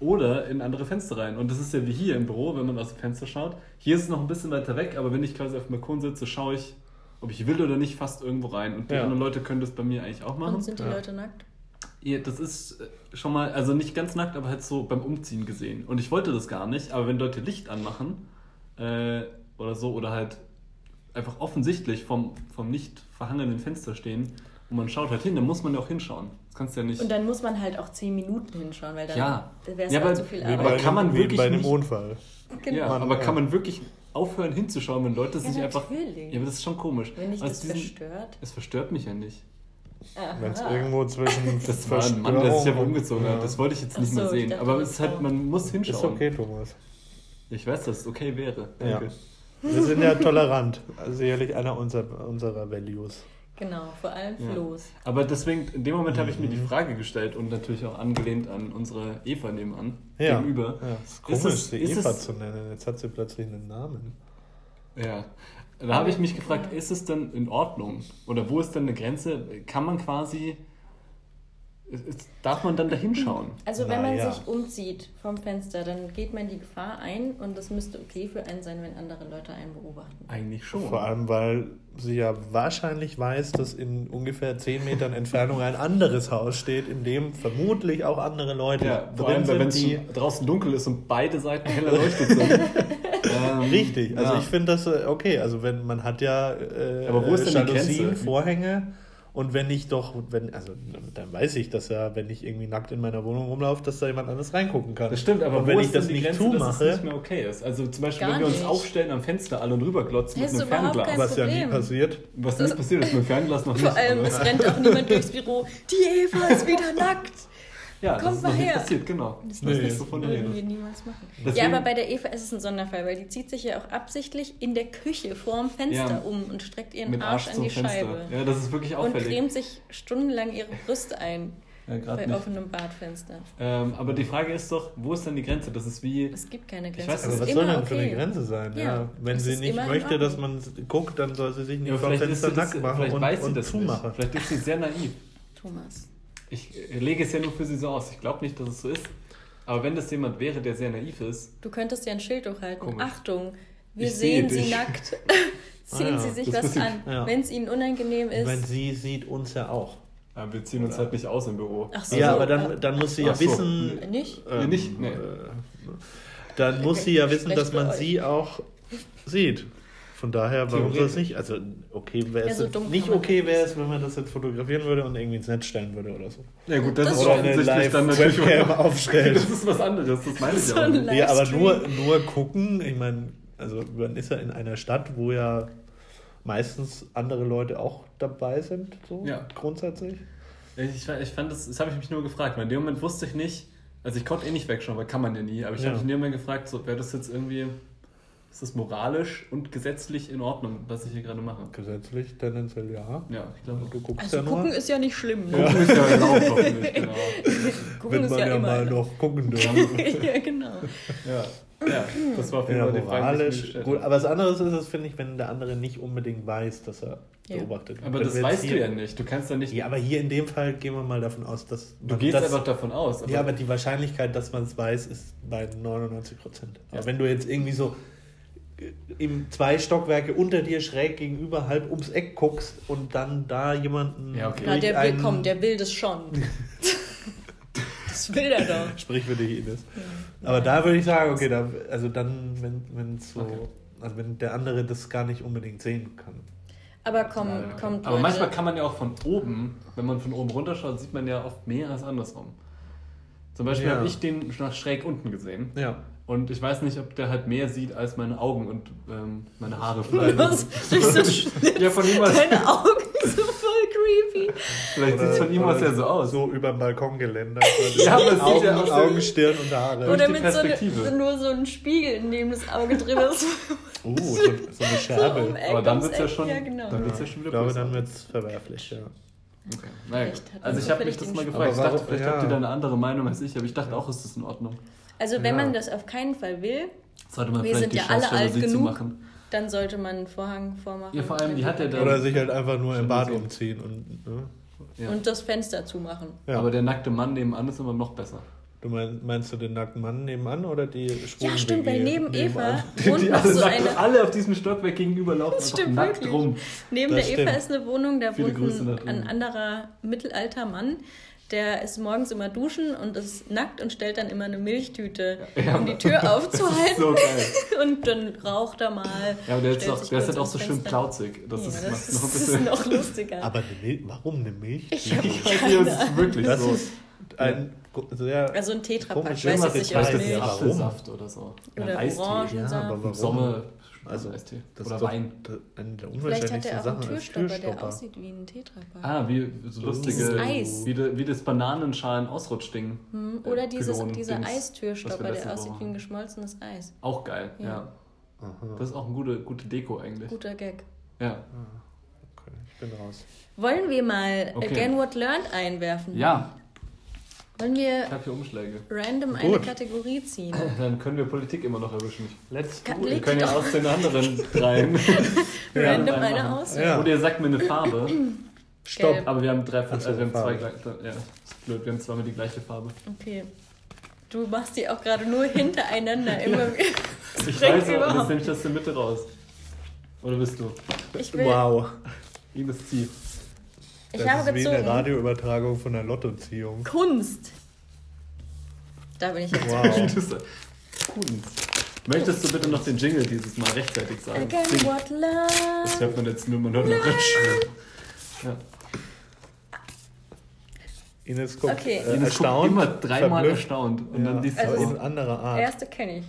[SPEAKER 2] oder in andere Fenster rein. Und das ist ja wie hier im Büro, wenn man aus dem Fenster schaut. Hier ist es noch ein bisschen weiter weg, aber wenn ich quasi auf dem Balkon sitze, schaue ich, ob ich will oder nicht, fast irgendwo rein. Und die
[SPEAKER 3] Ja.
[SPEAKER 2] anderen Leute können das bei mir eigentlich auch machen.
[SPEAKER 1] Und sind die
[SPEAKER 3] Ja.
[SPEAKER 1] Leute nackt?
[SPEAKER 2] Ja, das ist äh, schon mal, also nicht ganz nackt, aber halt so beim Umziehen gesehen. Und ich wollte das gar nicht, aber wenn Leute Licht anmachen äh, oder so, oder halt einfach offensichtlich vom, vom nicht verhangenen Fenster stehen und man schaut halt hin, dann muss man ja auch hinschauen. Das kannst du ja nicht.
[SPEAKER 1] Und dann muss man halt auch 10 Minuten hinschauen, weil dann
[SPEAKER 2] Ja.
[SPEAKER 1] wäre es
[SPEAKER 2] Ja,
[SPEAKER 1] auch
[SPEAKER 2] aber
[SPEAKER 1] zu viel
[SPEAKER 3] Wie
[SPEAKER 2] Aber
[SPEAKER 3] bei,
[SPEAKER 1] Arbeit.
[SPEAKER 2] kann man
[SPEAKER 3] einem, wie
[SPEAKER 2] wirklich
[SPEAKER 3] bei einem
[SPEAKER 2] nicht-
[SPEAKER 3] Unfall.
[SPEAKER 1] Genau.
[SPEAKER 2] ja,
[SPEAKER 3] Man-
[SPEAKER 2] aber
[SPEAKER 3] ja.
[SPEAKER 2] kann man wirklich aufhören hinzuschauen, wenn Leute sich einfach. Ja, aber das ist schon komisch.
[SPEAKER 1] Wenn dich
[SPEAKER 2] Aus
[SPEAKER 1] das
[SPEAKER 2] diesen-
[SPEAKER 1] verstört.
[SPEAKER 2] Es verstört mich ja nicht.
[SPEAKER 3] Wenn es irgendwo zwischen (laughs)
[SPEAKER 2] Das war ein Mann, der sich aber umgezogen
[SPEAKER 3] Ja.
[SPEAKER 2] hat. Das wollte ich jetzt nicht
[SPEAKER 1] so, ich
[SPEAKER 2] sehen.
[SPEAKER 1] dachte,
[SPEAKER 2] Aber es ist halt, man muss hinschauen.
[SPEAKER 3] Ist okay, Thomas.
[SPEAKER 2] Ich weiß, dass es okay wäre.
[SPEAKER 3] Ja.
[SPEAKER 2] Danke.
[SPEAKER 3] Wir sind ja tolerant. Also sicherlich einer unserer, unserer Values.
[SPEAKER 1] Genau, vor allem
[SPEAKER 2] Ja.
[SPEAKER 1] Flo's.
[SPEAKER 2] Aber deswegen, in dem Moment habe ich mir die
[SPEAKER 3] Mhm.
[SPEAKER 2] Frage gestellt und natürlich auch angelehnt an unsere Eva nebenan,
[SPEAKER 3] Ja.
[SPEAKER 2] gegenüber.
[SPEAKER 3] Ja, ist
[SPEAKER 2] Ist
[SPEAKER 3] komisch,
[SPEAKER 2] es-
[SPEAKER 3] sie
[SPEAKER 2] ist
[SPEAKER 3] Eva
[SPEAKER 2] es-
[SPEAKER 3] zu nennen. Jetzt hat sie plötzlich einen Namen.
[SPEAKER 2] Ja. Da habe ich mich gefragt,
[SPEAKER 1] Ja.
[SPEAKER 2] ist es denn in Ordnung? Oder wo ist denn eine Grenze? Kann man quasi. Darf man dann da hinschauen?
[SPEAKER 1] Also wenn man
[SPEAKER 3] Naja.
[SPEAKER 1] sich umzieht vom Fenster, dann geht man die Gefahr ein und es müsste okay für einen sein, wenn andere Leute einen beobachten.
[SPEAKER 2] Eigentlich schon.
[SPEAKER 3] Vor allem, weil sie ja wahrscheinlich weiß, dass in ungefähr 10 Metern Entfernung ein anderes Haus steht, in dem vermutlich auch andere Leute
[SPEAKER 2] Ja, vor allem,
[SPEAKER 3] drin
[SPEAKER 2] wenn
[SPEAKER 3] sind,
[SPEAKER 2] es draußen dunkel ist und beide Seiten hell erleuchtet sind. (laughs) ähm,
[SPEAKER 3] Richtig, also
[SPEAKER 2] ja.
[SPEAKER 3] ich finde das äh, okay. Also wenn man hat ja äh,
[SPEAKER 2] Aber wo ist denn die
[SPEAKER 3] Jalousien? Vorhänge Und wenn ich doch, wenn, also dann weiß ich, dass ja, wenn ich irgendwie nackt in meiner Wohnung rumlaufe, dass da jemand anderes reingucken kann.
[SPEAKER 2] Das stimmt, aber
[SPEAKER 3] und wenn
[SPEAKER 2] wo
[SPEAKER 3] ich
[SPEAKER 2] ist
[SPEAKER 3] das
[SPEAKER 2] denn die
[SPEAKER 3] nicht
[SPEAKER 2] Grenze, dass es
[SPEAKER 3] zumache,
[SPEAKER 2] nicht mehr okay ist? Also zum Beispiel,
[SPEAKER 1] Gar
[SPEAKER 2] wenn wir uns
[SPEAKER 1] nicht.
[SPEAKER 2] aufstellen am Fenster alle und rüberglotzen mit einem Fernglas.
[SPEAKER 1] kein
[SPEAKER 3] was ja nie passiert.
[SPEAKER 2] Was nicht passiert ist mit dem Fernglas noch nicht.
[SPEAKER 1] Vor allem,
[SPEAKER 2] aber-
[SPEAKER 1] es rennt auch niemand durchs Büro. Die Eva ist wieder (laughs) nackt.
[SPEAKER 2] Ja, das
[SPEAKER 1] kommt
[SPEAKER 2] ist
[SPEAKER 1] mal
[SPEAKER 2] noch nicht
[SPEAKER 1] her.
[SPEAKER 2] passiert, genau.
[SPEAKER 1] Das
[SPEAKER 2] Das ist
[SPEAKER 3] Nee,
[SPEAKER 2] nicht so von der
[SPEAKER 1] würden wir niemals machen.
[SPEAKER 2] Deswegen-
[SPEAKER 1] ja, aber bei der Eva ist es ein Sonderfall, weil die zieht sich ja auch absichtlich in der Küche vorm Fenster
[SPEAKER 2] Ja.
[SPEAKER 1] um und streckt ihren Arsch,
[SPEAKER 2] Arsch
[SPEAKER 1] an die
[SPEAKER 2] Fenster.
[SPEAKER 1] Scheibe.
[SPEAKER 2] Ja, das ist wirklich
[SPEAKER 1] und
[SPEAKER 2] auffällig.
[SPEAKER 1] cremt sich stundenlang ihre Brüste ein
[SPEAKER 2] Ja,
[SPEAKER 1] bei
[SPEAKER 2] nicht.
[SPEAKER 1] offenem Badfenster.
[SPEAKER 2] Ähm, aber die Frage ist doch, wo ist denn die Grenze? Das ist wie.
[SPEAKER 1] Es gibt keine Grenze.
[SPEAKER 2] weiß
[SPEAKER 1] es
[SPEAKER 2] nicht,
[SPEAKER 3] Aber was soll denn für eine
[SPEAKER 1] okay.
[SPEAKER 3] Grenze sein? Ja,
[SPEAKER 1] Ja,
[SPEAKER 3] wenn
[SPEAKER 1] es
[SPEAKER 3] sie nicht möchte, dass man guckt, dann soll sie sich nicht
[SPEAKER 2] Ja,
[SPEAKER 3] vom Fenster
[SPEAKER 2] das,
[SPEAKER 3] nackt machen
[SPEAKER 2] vielleicht
[SPEAKER 3] und,
[SPEAKER 2] weiß sie
[SPEAKER 3] und
[SPEAKER 2] das
[SPEAKER 3] zumachen.
[SPEAKER 2] nicht. Vielleicht ist sie sehr naiv.
[SPEAKER 1] Thomas.
[SPEAKER 2] Ich äh, lege es ja nur für sie so aus. Ich glaube nicht, dass es so ist. Aber wenn das jemand wäre, der sehr naiv ist,
[SPEAKER 1] Du könntest ja ein Schild hochhalten.
[SPEAKER 2] Komisch.
[SPEAKER 1] Achtung, wir
[SPEAKER 2] Ich sehe
[SPEAKER 1] sehen sie
[SPEAKER 2] dich.
[SPEAKER 1] nackt. (laughs) Ziehen
[SPEAKER 3] Ah ja,
[SPEAKER 1] Sie sich
[SPEAKER 2] das
[SPEAKER 1] was an.
[SPEAKER 3] Ja.
[SPEAKER 1] Wenn es Ihnen unangenehm ist.
[SPEAKER 3] Wenn sie sieht uns ja auch.
[SPEAKER 2] ja, wir ziehen uns halt nicht aus im Büro.
[SPEAKER 1] Ach so.
[SPEAKER 3] ja, aber dann, dann muss sie ja
[SPEAKER 2] Ach so.
[SPEAKER 3] wissen.
[SPEAKER 1] Nicht?
[SPEAKER 2] Nee, nicht? Nee.
[SPEAKER 3] äh, Dann muss sie ja wissen, dass man sie auch sieht. Von daher, warum soll es nicht? Also, okay wäre
[SPEAKER 1] Ja,
[SPEAKER 3] es.
[SPEAKER 1] so dumm
[SPEAKER 3] nicht okay wäre es, wenn man das jetzt fotografieren würde und irgendwie ins Netz stellen würde oder so.
[SPEAKER 2] Ja gut, das,
[SPEAKER 1] Das
[SPEAKER 2] ist offensichtlich dann natürlich
[SPEAKER 3] Live-Webcam (laughs) aufstellen.
[SPEAKER 2] Das ist was anderes, das meine ich
[SPEAKER 1] So
[SPEAKER 2] ja auch nicht.
[SPEAKER 3] Ja, aber nur, nur gucken, ich meine, also man ist ja in einer Stadt, wo ja meistens andere Leute auch dabei sind, so
[SPEAKER 2] Ja.
[SPEAKER 3] grundsätzlich.
[SPEAKER 2] Ich, ich fand das, das habe ich mich nur gefragt, weil in dem Moment wusste ich nicht, also ich konnte eh nicht wegschauen, weil kann man ja nie, aber ich
[SPEAKER 3] Ja.
[SPEAKER 2] habe mich in dem Moment gefragt, so, wäre das jetzt irgendwie, ist das moralisch und gesetzlich in Ordnung, was ich hier gerade mache?
[SPEAKER 3] Gesetzlich tendenziell ja.
[SPEAKER 2] Ja, ich glaube.
[SPEAKER 3] Du guckst
[SPEAKER 1] Also
[SPEAKER 3] ja
[SPEAKER 1] gucken
[SPEAKER 3] nur.
[SPEAKER 1] ist ja nicht schlimm. Ne?
[SPEAKER 2] Gucken ist ja erlaubt, (laughs) hoffentlich, genau.
[SPEAKER 1] Gucken
[SPEAKER 3] Wird
[SPEAKER 1] ist
[SPEAKER 3] man
[SPEAKER 1] ja,
[SPEAKER 3] ja,
[SPEAKER 1] immer
[SPEAKER 3] mal noch gucken dürfen. (laughs)
[SPEAKER 1] ja, genau.
[SPEAKER 2] Ja, ja, das war jeden
[SPEAKER 3] Ja,
[SPEAKER 2] Frage,
[SPEAKER 3] moralisch.
[SPEAKER 2] gestellt
[SPEAKER 3] Gut, aber was anderes ist es, finde ich, wenn der andere nicht unbedingt weiß, dass er
[SPEAKER 1] Ja.
[SPEAKER 3] beobachtet wird.
[SPEAKER 2] Aber
[SPEAKER 3] Wenn
[SPEAKER 2] das weißt du
[SPEAKER 3] hier-
[SPEAKER 2] ja nicht. Du kannst ja nicht.
[SPEAKER 3] Ja, aber hier in dem Fall gehen wir mal davon aus, dass
[SPEAKER 2] du gehst
[SPEAKER 3] das,
[SPEAKER 2] einfach davon aus.
[SPEAKER 3] Ja, aber die Wahrscheinlichkeit, dass man es weiß, ist bei 99 Prozent. Aber
[SPEAKER 2] Ja.
[SPEAKER 3] wenn du jetzt irgendwie so im zwei Stockwerke unter dir schräg gegenüber halb ums Eck guckst und dann da jemanden
[SPEAKER 2] Ja, okay.
[SPEAKER 1] Na, der will kommen, der will das schon. (laughs) das will er doch.
[SPEAKER 3] Sprich für dich, Ines. Aber da würde ich sagen, okay, da, also dann, wenn, wenn so,
[SPEAKER 2] Okay.
[SPEAKER 3] also wenn der andere das gar nicht unbedingt sehen kann.
[SPEAKER 1] Aber komm,
[SPEAKER 2] Ja, ja,
[SPEAKER 1] kommt
[SPEAKER 2] Aber
[SPEAKER 1] Leute.
[SPEAKER 2] manchmal kann man ja auch von oben, wenn man von oben runterschaut, sieht man ja oft mehr als andersrum. Zum Beispiel
[SPEAKER 3] Ja.
[SPEAKER 2] habe ich den nach schräg unten gesehen.
[SPEAKER 3] Ja.
[SPEAKER 2] Und ich weiß nicht, ob der halt mehr sieht als meine Augen und ähm, meine Haare vielleicht.
[SPEAKER 1] Was? Durch so Schnitt.
[SPEAKER 2] ja, von ihm aus,
[SPEAKER 1] Deine Augen so voll creepy.
[SPEAKER 2] vielleicht sieht es von ihm aus ja so aus.
[SPEAKER 3] So über dem Balkongeländer. (laughs)
[SPEAKER 2] Ja, aber es sieht
[SPEAKER 3] Augen,
[SPEAKER 2] ja aus-
[SPEAKER 3] Augen, Stirn und Haare.
[SPEAKER 1] Oder mit so,
[SPEAKER 2] Perspektive.
[SPEAKER 1] ne, nur so einem Spiegel, in dem das Auge drin ist.
[SPEAKER 3] Oh, so, (laughs) so eine
[SPEAKER 1] So um
[SPEAKER 3] Scherbe.
[SPEAKER 1] Eck,
[SPEAKER 2] Aber dann wird es ja schon,
[SPEAKER 1] Ja, genau.
[SPEAKER 2] dann wird's ja schon
[SPEAKER 3] Ich
[SPEAKER 2] wieder
[SPEAKER 3] glaube,
[SPEAKER 2] böse.
[SPEAKER 3] dann wird es verwerflich, ja.
[SPEAKER 2] Okay. Naja, Also ich habe mich das mal gefragt. Ich
[SPEAKER 3] Aber
[SPEAKER 2] dachte,
[SPEAKER 3] warum-
[SPEAKER 2] vielleicht
[SPEAKER 3] ja.
[SPEAKER 2] habt ihr da eine andere Meinung als ich, aber ich dachte auch, ist das in Ordnung.
[SPEAKER 1] Also wenn
[SPEAKER 3] Ja.
[SPEAKER 1] man das auf keinen Fall will,
[SPEAKER 2] Sollte man
[SPEAKER 1] Wir sind ja alle alt genug.
[SPEAKER 2] machen.
[SPEAKER 1] dann sollte man einen Vorhang vormachen.
[SPEAKER 2] Ja, vor allem, die hat ja dann-
[SPEAKER 3] Oder sich halt einfach nur im Bad umziehen und. Ne?
[SPEAKER 2] Ja.
[SPEAKER 1] Und das Fenster zumachen.
[SPEAKER 3] Ja.
[SPEAKER 2] Aber der nackte Mann nebenan ist immer noch besser.
[SPEAKER 3] Du mein, meinst du den nackten Mann nebenan oder die schwulen
[SPEAKER 1] Ja, stimmt, weil neben Eva (laughs)
[SPEAKER 2] Die,
[SPEAKER 1] wohnt
[SPEAKER 2] die
[SPEAKER 1] noch
[SPEAKER 2] alle,
[SPEAKER 1] so
[SPEAKER 2] nackt,
[SPEAKER 1] eine...
[SPEAKER 2] alle auf diesem Stockwerk gegenüber laufen
[SPEAKER 1] Das stimmt
[SPEAKER 2] nackt
[SPEAKER 1] wirklich.
[SPEAKER 2] rum.
[SPEAKER 1] Neben
[SPEAKER 3] Das
[SPEAKER 1] der Eva
[SPEAKER 3] stimmt.
[SPEAKER 1] ist eine Wohnung, da
[SPEAKER 2] Viele
[SPEAKER 1] wohnt ein, ein anderer mittelalter Mann. Der ist morgens immer duschen und ist nackt und stellt dann immer eine Milchtüte,
[SPEAKER 2] Ja.
[SPEAKER 1] um die Tür (laughs) aufzuhalten.
[SPEAKER 2] so geil. (laughs)
[SPEAKER 1] Und dann raucht er mal.
[SPEAKER 2] Ja, aber der ist, auch, der ist halt auch so schön klauzig. Das
[SPEAKER 1] ja,
[SPEAKER 2] ist,
[SPEAKER 1] das ist,
[SPEAKER 2] noch ein
[SPEAKER 1] das ist noch lustiger.
[SPEAKER 3] Aber eine Mil warum eine Milch?
[SPEAKER 1] ich habe
[SPEAKER 2] Ich weiß nicht, das ist wirklich
[SPEAKER 3] Das
[SPEAKER 2] so.
[SPEAKER 3] ist ein sehr.
[SPEAKER 1] Also ein Tetrapack, weiß ich
[SPEAKER 3] ist
[SPEAKER 1] nicht aus Milch.
[SPEAKER 2] Apfelsaft oder so. Ja,
[SPEAKER 1] Oder
[SPEAKER 2] Eistee.
[SPEAKER 1] Orangen.
[SPEAKER 3] ja, aber warum?
[SPEAKER 2] Sommer
[SPEAKER 3] Also,
[SPEAKER 2] Eistee.
[SPEAKER 3] Das
[SPEAKER 2] Oder Wein.
[SPEAKER 3] eine der
[SPEAKER 1] Vielleicht hat er auch
[SPEAKER 3] Sachen
[SPEAKER 1] einen
[SPEAKER 3] als
[SPEAKER 1] Türstopper, der
[SPEAKER 3] Türstopper.
[SPEAKER 1] aussieht wie ein Tetrapack.
[SPEAKER 2] Ah, wie so lustige.
[SPEAKER 1] Dieses Eis.
[SPEAKER 2] Wie, de, wie das Bananenschalen-Ausrutschding.
[SPEAKER 1] Hm, Oder
[SPEAKER 2] Äh,
[SPEAKER 1] dieses,
[SPEAKER 2] Pylonen-
[SPEAKER 1] dieser
[SPEAKER 2] Dings,
[SPEAKER 1] Eistürstopper, der aussieht wie ein geschmolzenes Eis.
[SPEAKER 2] Auch geil, ja.
[SPEAKER 1] Ja.
[SPEAKER 2] Das ist auch eine gute, gute Deko eigentlich.
[SPEAKER 1] Guter Gag.
[SPEAKER 2] Ja.
[SPEAKER 3] okay, ich bin raus.
[SPEAKER 1] Wollen wir mal
[SPEAKER 2] Okay.
[SPEAKER 1] Again What Learned einwerfen?
[SPEAKER 2] Ja,
[SPEAKER 1] Wollen wir
[SPEAKER 2] ich habe hier Umschläge.
[SPEAKER 1] random eine
[SPEAKER 3] Gut.
[SPEAKER 1] Kategorie ziehen? (laughs)
[SPEAKER 2] Dann können wir Politik immer noch erwischen.
[SPEAKER 3] Let's
[SPEAKER 1] Ka-
[SPEAKER 2] Wir
[SPEAKER 1] leg
[SPEAKER 2] können ja
[SPEAKER 1] doch
[SPEAKER 2] aus den (laughs) anderen dreien. (laughs)
[SPEAKER 1] random eine
[SPEAKER 2] machen.
[SPEAKER 1] aus?
[SPEAKER 3] Ja.
[SPEAKER 2] Oder ihr sagt mir eine Farbe.
[SPEAKER 3] Stopp.
[SPEAKER 1] Gelb.
[SPEAKER 2] Aber wir haben drei,
[SPEAKER 3] Ach so,
[SPEAKER 2] also wir haben zwei
[SPEAKER 3] Farbe.
[SPEAKER 2] gleich. Ja, ist blöd, wir haben zweimal die gleiche Farbe.
[SPEAKER 1] Okay. Du machst die auch gerade nur hintereinander. Immer wieder. Das
[SPEAKER 2] Ich
[SPEAKER 1] bringt
[SPEAKER 2] weiß, aber
[SPEAKER 1] überhaupt
[SPEAKER 2] jetzt nehme ich das in der Mitte raus. Oder bist du?
[SPEAKER 1] Ich, will,
[SPEAKER 3] Wow.
[SPEAKER 2] Ines Zieh.
[SPEAKER 1] Ich
[SPEAKER 3] das
[SPEAKER 1] habe
[SPEAKER 3] ist wie eine
[SPEAKER 1] gezogen.
[SPEAKER 3] Radioübertragung von der Lottoziehung.
[SPEAKER 1] Kunst. Da bin ich jetzt.
[SPEAKER 3] Wow. (laughs)
[SPEAKER 2] Das ist Kunst. Möchtest du bitte noch den Jingle dieses Mal rechtzeitig sagen?
[SPEAKER 1] Again
[SPEAKER 2] Sing.
[SPEAKER 1] What
[SPEAKER 2] Das
[SPEAKER 1] Learned.
[SPEAKER 2] hört man jetzt nur, man hört nur Rutschen. Ja.
[SPEAKER 3] Ines guckt
[SPEAKER 1] Okay.
[SPEAKER 3] äh,
[SPEAKER 2] Ines guckt
[SPEAKER 3] erstaunt.
[SPEAKER 2] immer dreimal
[SPEAKER 3] verblüfft.
[SPEAKER 2] erstaunt. Und
[SPEAKER 3] Ja,
[SPEAKER 2] dann liest
[SPEAKER 1] Also
[SPEAKER 3] in anderer Art.
[SPEAKER 1] Erste kenne ich.